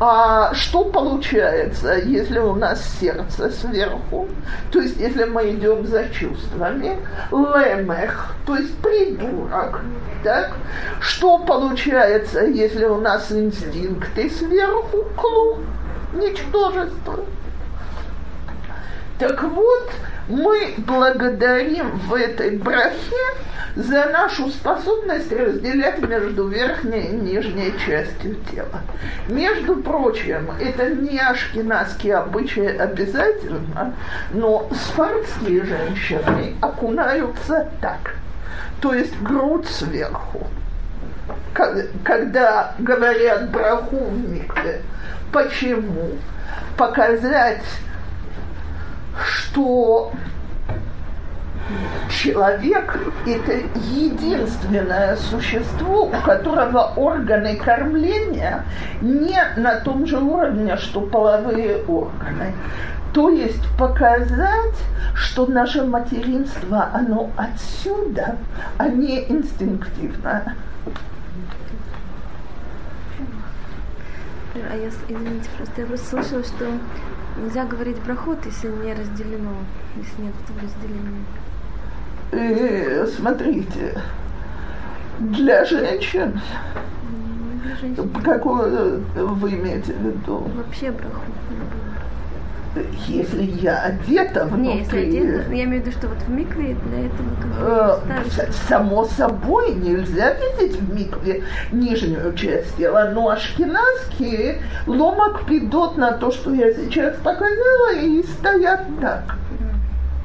A: А что получается, если у нас сердце сверху? То есть, если мы идем за чувствами, лемех, то есть придурок, так? Что получается, если у нас инстинкты сверху, клуб, ничтожество? Так вот, мы благодарим в этой брахе за нашу способность разделять между верхней и нижней частью тела. Между прочим, это не ашкенадские обычаи обязательно, но сфарские женщины окунаются так, то есть грудь сверху. Когда говорят браху в микве, почему? Показать, что Человек – это единственное существо, у которого органы кормления не на том же уровне, что половые органы. То есть показать, что наше материнство, оно отсюда, а не инстинктивное.
D: А я, извините, просто я просто слышала, что нельзя говорить брахот, если не разделено, если нет разделения.
A: И, смотрите, для женщин,
D: Ну, для женщин.
A: какое вы имеете в виду?
D: Вообще брахот.
A: Если я одета внутри,
D: Не, если одета, я имею в виду, что вот в микве для этого
A: Э,
D: как бы
A: с- Само собой нельзя видеть в микве нижнюю часть тела, но ашкеназские ломак пидот на то, что я сейчас показала, и стоят так.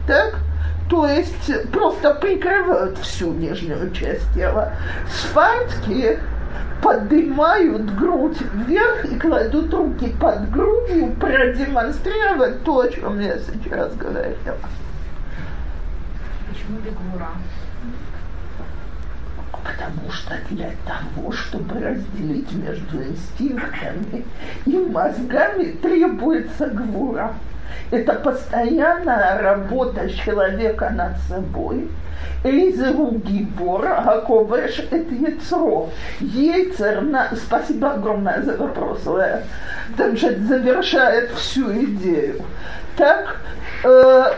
A: Так? То есть просто прикрывают всю нижнюю часть тела. Сфардские поднимают грудь вверх и кладут руки под грудью, продемонстрировать то, о чем я сейчас говорила.
C: Почему бегура?
A: Потому что для того, чтобы разделить между инстинктами и мозгами, требуется гвура. Это постоянная работа человека над собой. Эйзеру Гибора, Хаковеш, это яйцо. Яйцер, на... спасибо огромное за вопрос, Лея. Там же завершает всю идею. Так, э,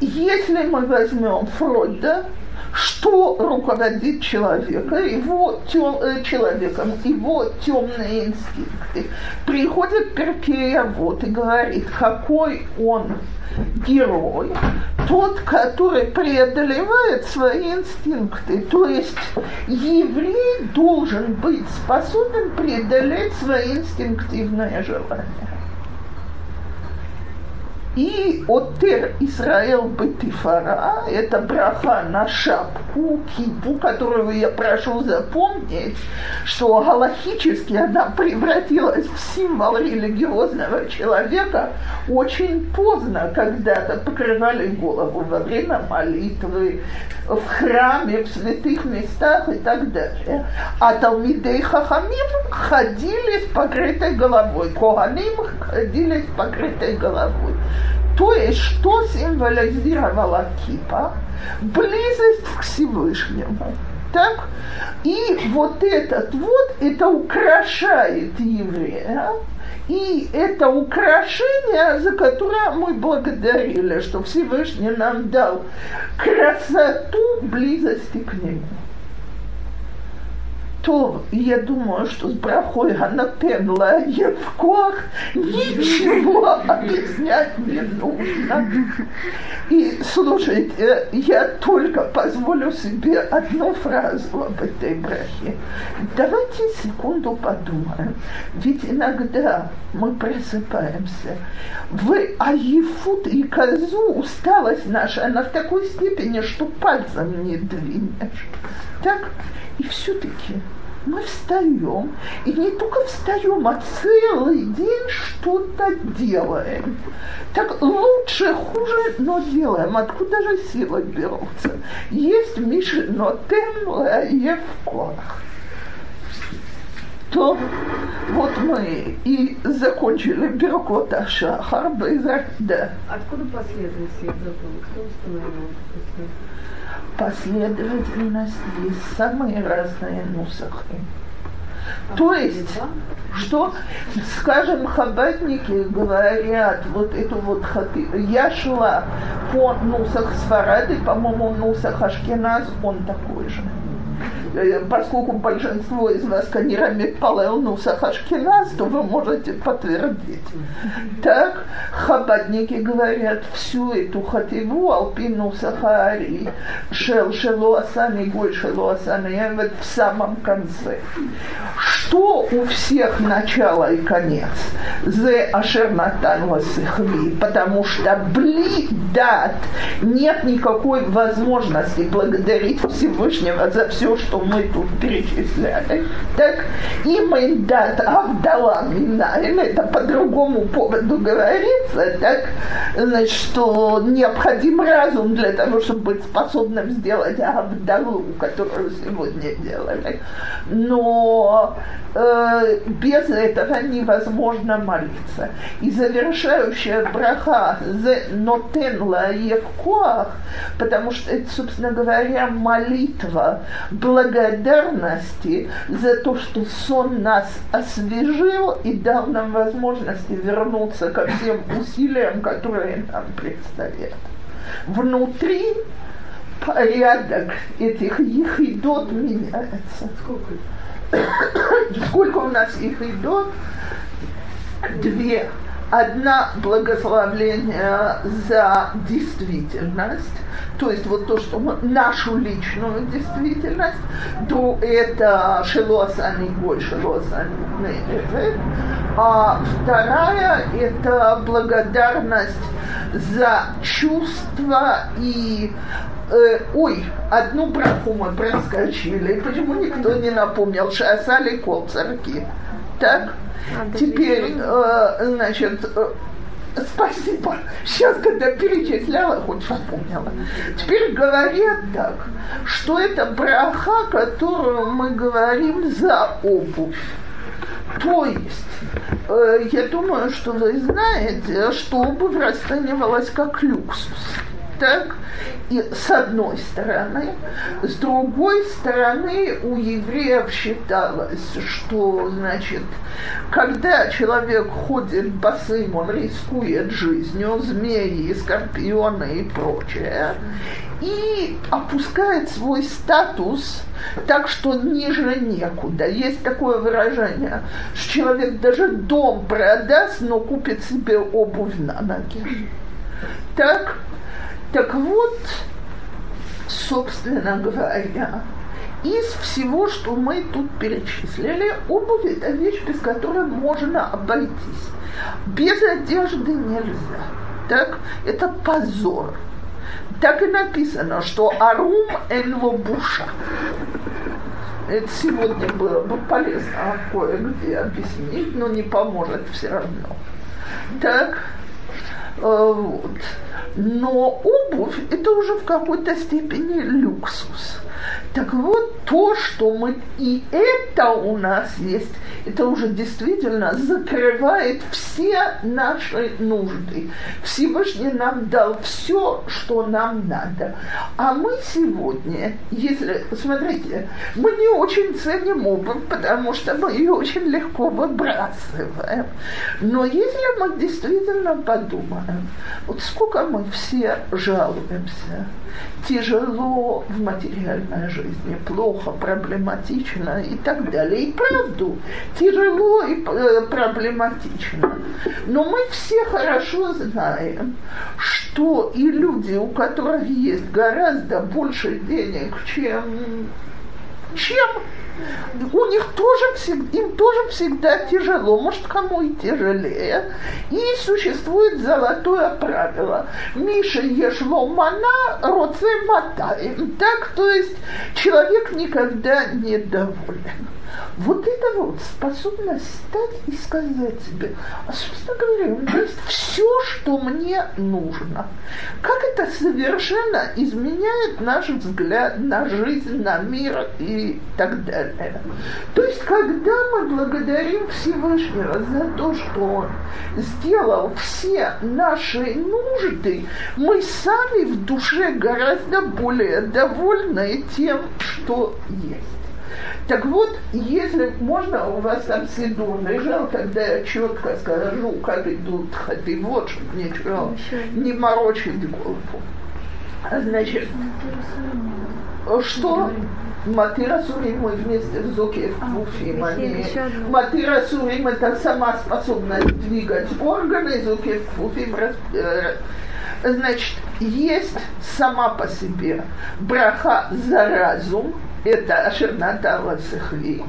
A: если мы возьмем Фройда, что руководит человека, его тем, э, человеком, его темные инстинкты. Приходит Перкея вот и говорит, какой он герой, тот, который преодолевает свои инстинкты. То есть еврей должен быть способен преодолеть свои инстинктивные желания. И Отер Исраэл Бетифара, это браха на шапку, кипу, которую я прошу запомнить, что галахически она превратилась в символ религиозного человека очень поздно, когда-то покрывали голову во время молитвы, в храме, в святых местах и так далее. А Талмидей Хахамим ходили с покрытой головой, Коганим ходили с покрытой головой. То есть, что символизировала кипа? Близость к Всевышнему. Так? И вот этот вот, это украшает еврея. И это украшение, за которое мы благодарили, что Всевышний нам дал красоту близости к нему то я думаю, что с брахой Ганатен Евкох ничего объяснять не нужно. И слушайте, я только позволю себе одну фразу об этой брахе. Давайте секунду подумаем. Ведь иногда мы просыпаемся. В Аифут и Козу усталость наша, она в такой степени, что пальцем не двинешь. Так? И все-таки мы встаем, и не только встаем, а целый день что-то делаем. Так лучше, хуже, но делаем. Откуда же силы берутся? Есть Миши, но тем Евкорах. То вот мы и закончили Беркота Шахар, да.
C: Откуда последовательность я? Кто установил последовательность?
A: есть самые разные нусахи. То есть, что, скажем, хабатники говорят, вот эту вот хаты, я шла по нусах Сфарады, по-моему, нусах Ашкеназ, он такой же поскольку большинство из вас канирами палел нусах Ашкеназ, то вы можете подтвердить. Так, хабадники говорят всю эту хативу алпину сахари, шел шело асами гой шело асами в самом конце. Что у всех начало и конец? Зе ашер натан васыхви, потому что бли дат нет никакой возможности благодарить Всевышнего за все, что мы тут перечисляли, так, им индат Авдала Минаэль, это по другому поводу говорится, так, значит, что необходим разум для того, чтобы быть способным сделать Авдалу, которую сегодня делали. Но э, без этого невозможно молиться. И завершающая браха «Зе нотен лаев коах», потому что это, собственно говоря, молитва благодарности за то, что сон нас освежил и дал нам возможности вернуться ко всем усилиям, которые нам предстоят. Внутри порядок этих ехидот меняется.
C: Сколько?
A: Сколько у нас их идет? Две. Одна благословление за действительность, то есть вот то, что мы, нашу личную действительность, то это шелосани гой, шелосани а вторая это благодарность за чувства и э, ой, одну браху мы проскочили, почему никто не напомнил, шасали кол царки. Так,
D: А,
A: теперь, э, значит, э, спасибо. Сейчас, когда перечисляла, хоть вспомнила. Теперь говорят так, что это браха, которую мы говорим за обувь. То есть, э, я думаю, что вы знаете, что обувь расценивалась как люксус. Так? И с одной стороны, с другой стороны, у евреев считалось, что, значит, когда человек ходит босым, он рискует жизнью, змеи, скорпионы и прочее, и опускает свой статус так, что ниже некуда. Есть такое выражение, что человек даже дом продаст, но купит себе обувь на ноги. Так, так вот, собственно говоря, из всего, что мы тут перечислили, обувь – это вещь, без которой можно обойтись. Без одежды нельзя. Так? Это позор. Так и написано, что арум энло буша. Это сегодня было бы полезно кое-где объяснить, но не поможет все равно. Так. Но обувь – это уже в какой-то степени люксус. Так вот, то, что мы и это у нас есть, это уже действительно закрывает все наши нужды. Всевышний нам дал все, что нам надо. А мы сегодня, если, смотрите, мы не очень ценим обувь, потому что мы ее очень легко выбрасываем. Но если мы действительно подумаем, вот сколько мы все жалуемся, тяжело в материальной жизни, плохо, проблематично и так далее. И правду, тяжело и э, проблематично. Но мы все хорошо знаем, что и люди, у которых есть гораздо больше денег, чем чем у них тоже им тоже всегда тяжело, может кому и тяжелее. И существует золотое правило. Миша ешло мана, роце матаем. Так, то есть человек никогда не доволен. Вот это вот способность стать и сказать себе, а, собственно говоря, есть все, что мне нужно. Как это совершенно изменяет наш взгляд на жизнь, на мир и так далее. То есть, когда мы благодарим Всевышнего за то, что Он сделал все наши нужды, мы сами в душе гораздо более довольны тем, что есть. Так вот, если можно, у вас там Сидур лежал, тогда я четко скажу, как идут ходы, вот, чтобы ничего не морочить голову. А Значит, что? Матира Сурим мы вместе в Зоке в Квуфим. Они... Матира Сурим это сама способность двигать органы, Зоке в Квуфим раз... Значит, есть сама по себе браха за разум, это Ашернатала Сехви.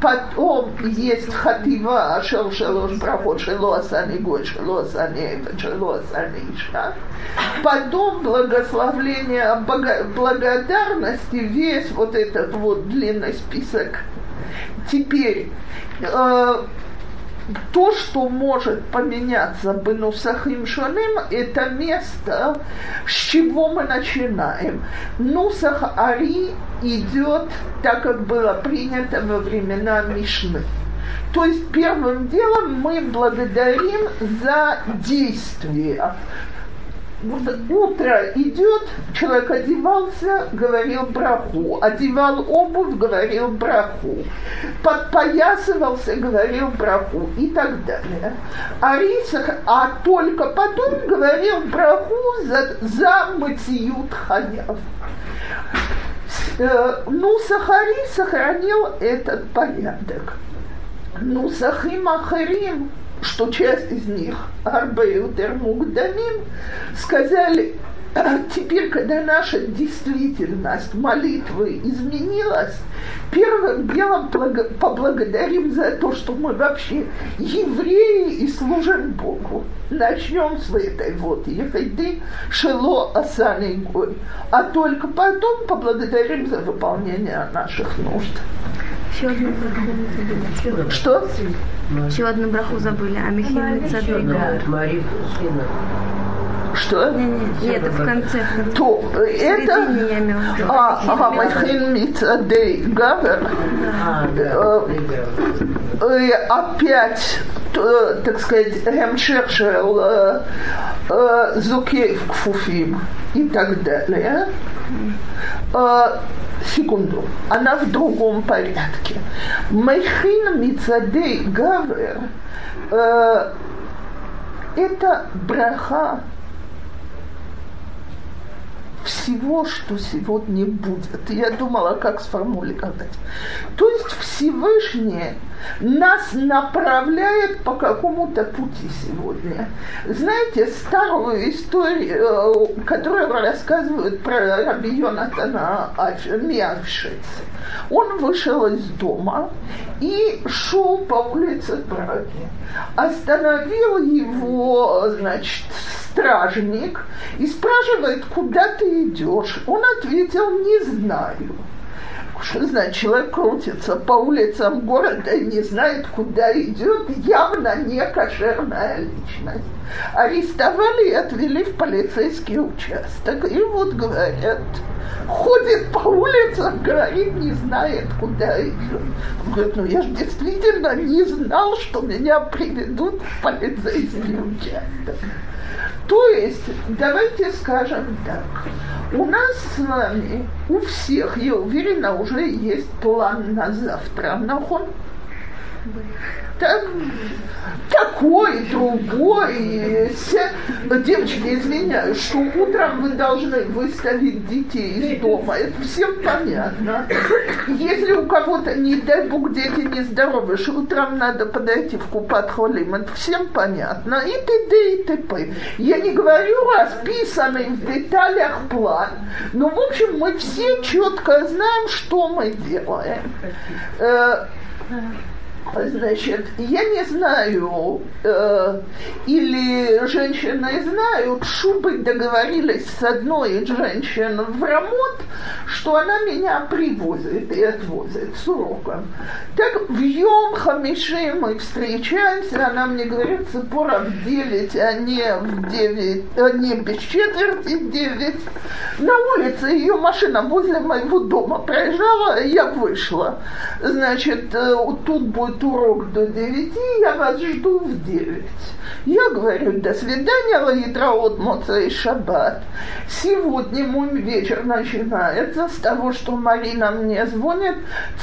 A: Потом есть Хатива, Ашер Шелош Брахот, Шело Асани Гой, Шело Асани Эфет, Шело Асани Иша. Потом благословление благодарности, весь вот этот вот длинный список. Теперь э, то, что может поменяться бенусахим шоным, это место, с чего мы начинаем. Нусах Ари идет так, как было принято во времена Мишны. То есть первым делом мы благодарим за действие утро идет, человек одевался, говорил браху, одевал обувь, говорил браху, подпоясывался, говорил браху и так далее. А Рисах, а только потом говорил браху за, за мытьют хаяв. Э, ну, Сахари сохранил этот порядок. Ну, Сахим Ахарим что часть из них, Арбеютер Мугдамим, сказали, «А теперь, когда наша действительность молитвы изменилась, первым делом поблагодарим за то, что мы вообще евреи и служим Богу. Начнем с этой вот ехайды шело асаны гой, а только потом поблагодарим за выполнение наших нужд.
D: Еще одну браху забыли.
A: Что?
D: Еще одну браху забыли. А Михаил Цадок.
A: Что?
D: Не, не, нет, это в конце.
A: То это... А, ага, Михаил Мицадей Гавер. Опять, так сказать, Хемшер шел Зукеев Кфуфим и так далее секунду, она в другом порядке. Мейхин Мицадей Гавер э, это браха всего, что сегодня будет. Я думала, как сформулировать. То есть Всевышний нас направляет по какому-то пути сегодня. Знаете, старую историю, которую рассказывают про Раби Йонатана Миавшиц. Он вышел из дома и шел по улице Праги. Остановил его, значит, стражник и спрашивает, куда ты идешь. Он ответил, не знаю. Значит, человек крутится по улицам города и не знает, куда идет, явно не кошерная личность. Арестовали и отвели в полицейский участок. И вот говорят, ходит по улицам, говорит, не знает, куда идет. Он говорит, ну я же действительно не знал, что меня приведут в полицейский участок. То есть, давайте скажем так, у нас с вами, у всех, я уверена, уже есть план на завтра. Нахон? Так, такой, другой. Девочки, извиняюсь, что утром вы должны выставить детей из дома. Это всем понятно. Если у кого-то, не дай бог, дети нездоровы, что утром надо подойти в купат холим, это всем понятно. И т.д. и т.п. Я не говорю расписанный в деталях план. Но, в общем, мы все четко знаем, что мы делаем. Значит, я не знаю, э, или женщины знают, шубы договорились с одной из женщин в ремонт, что она меня привозит и отвозит с уроком. Так в Йом Хамиши мы встречаемся, она мне говорит, Цепора в 9, а не в 9, а не без четверти 9. На улице ее машина возле моего дома проезжала, я вышла. Значит, э, тут будет урок до 9, я вас жду в 9. Я говорю, до свидания, Лаитраот Моца и Шаббат. Сегодня мой вечер начинается с того, что Марина мне звонит.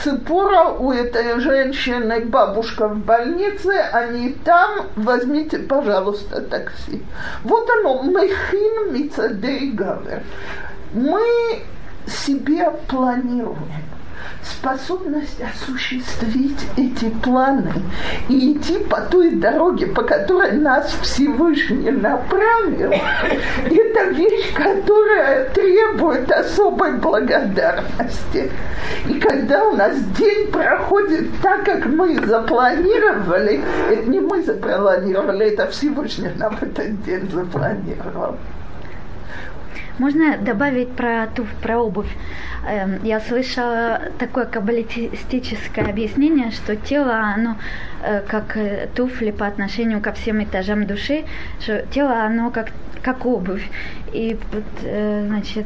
A: Цепора у этой женщины, бабушка в больнице, они там, возьмите, пожалуйста, такси. Вот оно, Мехин Мицадей Гавер. Мы себе планируем способность осуществить эти планы и идти по той дороге, по которой нас Всевышний направил, это вещь, которая требует особой благодарности. И когда у нас день проходит так, как мы запланировали, это не мы запланировали, это Всевышний нам этот день запланировал.
B: Можно добавить про туф, про обувь. Эм, я слышала такое каббалистическое объяснение, что тело, оно э, как э, туфли по отношению ко всем этажам души, что тело, оно как как обувь. И э, значит,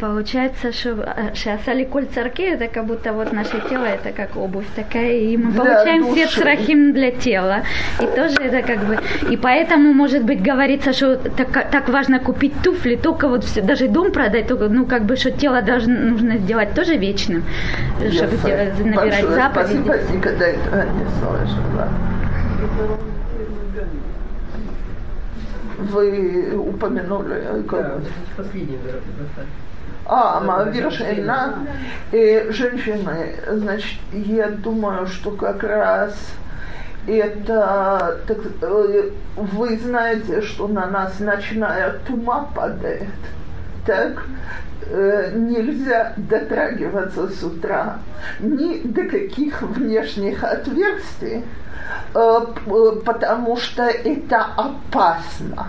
B: получается, что шасали коль царки, это как будто вот наше тело, это как обувь такая, и мы для получаем души. все царахим для тела. И тоже это как бы, и поэтому, может быть, говорится, что так, так важно купить туфли, только вот все, даже дом продать, только, ну, как бы, что тело должно, нужно сделать тоже вечным,
A: чтобы делать, набирать Большое заповеди. Спасибо, никогда этого не слышала. Вы упомянули... Да, последний а, Мавершина. И женщины, значит, я думаю, что как раз это, так, э, вы знаете, что на нас ночная тума падает, так? Э, нельзя дотрагиваться с утра ни до каких внешних отверстий, э, потому что это опасно.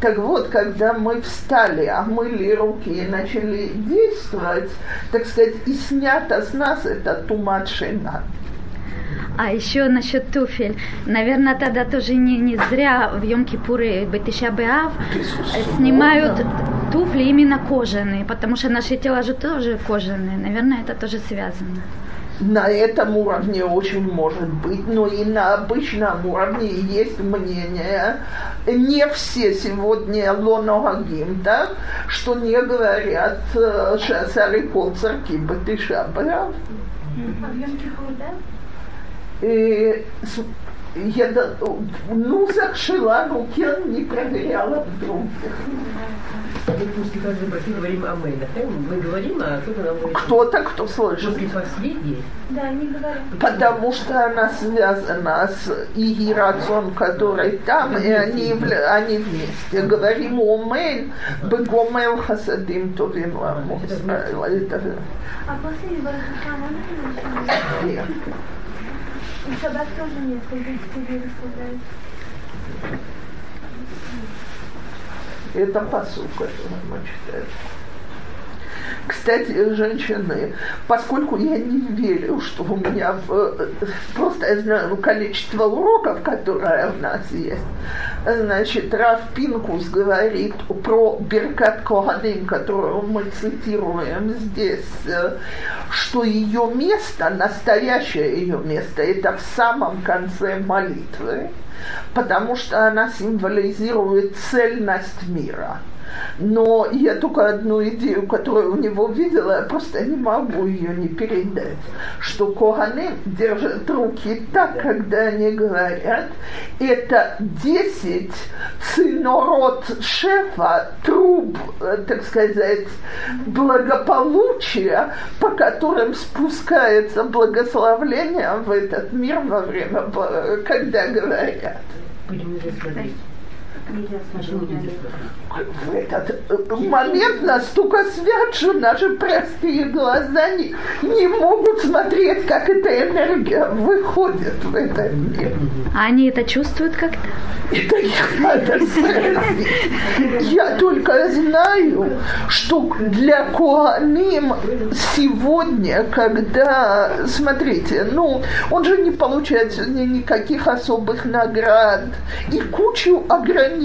A: Так вот, когда мы встали, омыли руки и начали действовать, так сказать, и снято с нас это туматшина.
B: А еще насчет туфель. Наверное, тогда тоже не, не зря в Йом-Кипуры Бетиша Беав снимают туфли именно кожаные, потому что наши тела же тоже кожаные. Наверное, это тоже связано.
A: На этом уровне очень может быть, но и на обычном уровне есть мнение. Не все сегодня лоногагим, да, что не говорят шасари кол царки батыша Беав. А в Йом-Кипур, да? Я, нусах Шилану Кен не проверяла в других.
E: После каждой браки говорим Амэн. Мы говорим, а кто-то нам говорит.
A: Кто-то, кто слышит.
E: После последней?
C: Да, не говорим.
A: Потому что она связана с Игирацион, который там, и они, они вместе. Говорим Омэн, Бегомел Хасадим Товим Ламу.
C: А после Барахаха можно Собак тоже нет, только четыре.
A: Это посуд, который мы читаем. Кстати, женщины, поскольку я не верю, что у меня в, просто я знаю количество уроков, которые у нас есть, значит, Раф Пинкус говорит про Беркат Коганим, которую мы цитируем здесь, что ее место, настоящее ее место, это в самом конце молитвы, потому что она символизирует цельность мира – но я только одну идею, которую у него видела, я просто не могу ее не передать, что Коганы держат руки так, когда они говорят, это 10 цинород шефа, труб, э, так сказать, благополучия, по которым спускается благословление в этот мир во время, когда говорят. Будем смотреть в этот момент настолько свят, что наши простые глаза не, не могут смотреть, как эта энергия выходит в этот мир.
B: А они это чувствуют как-то?
A: Это их надо. Я только знаю, что для Куаним сегодня, когда, смотрите, ну, он же не получает сегодня никаких особых наград и кучу ограничений.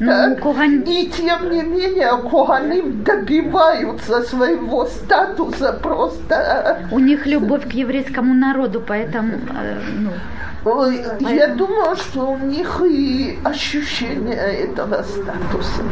A: Ну, так? И тем не менее Куаны добиваются своего статуса просто.
B: У них любовь к еврейскому народу, поэтому, э, ну,
A: я думаю, что у них и ощущение этого статуса.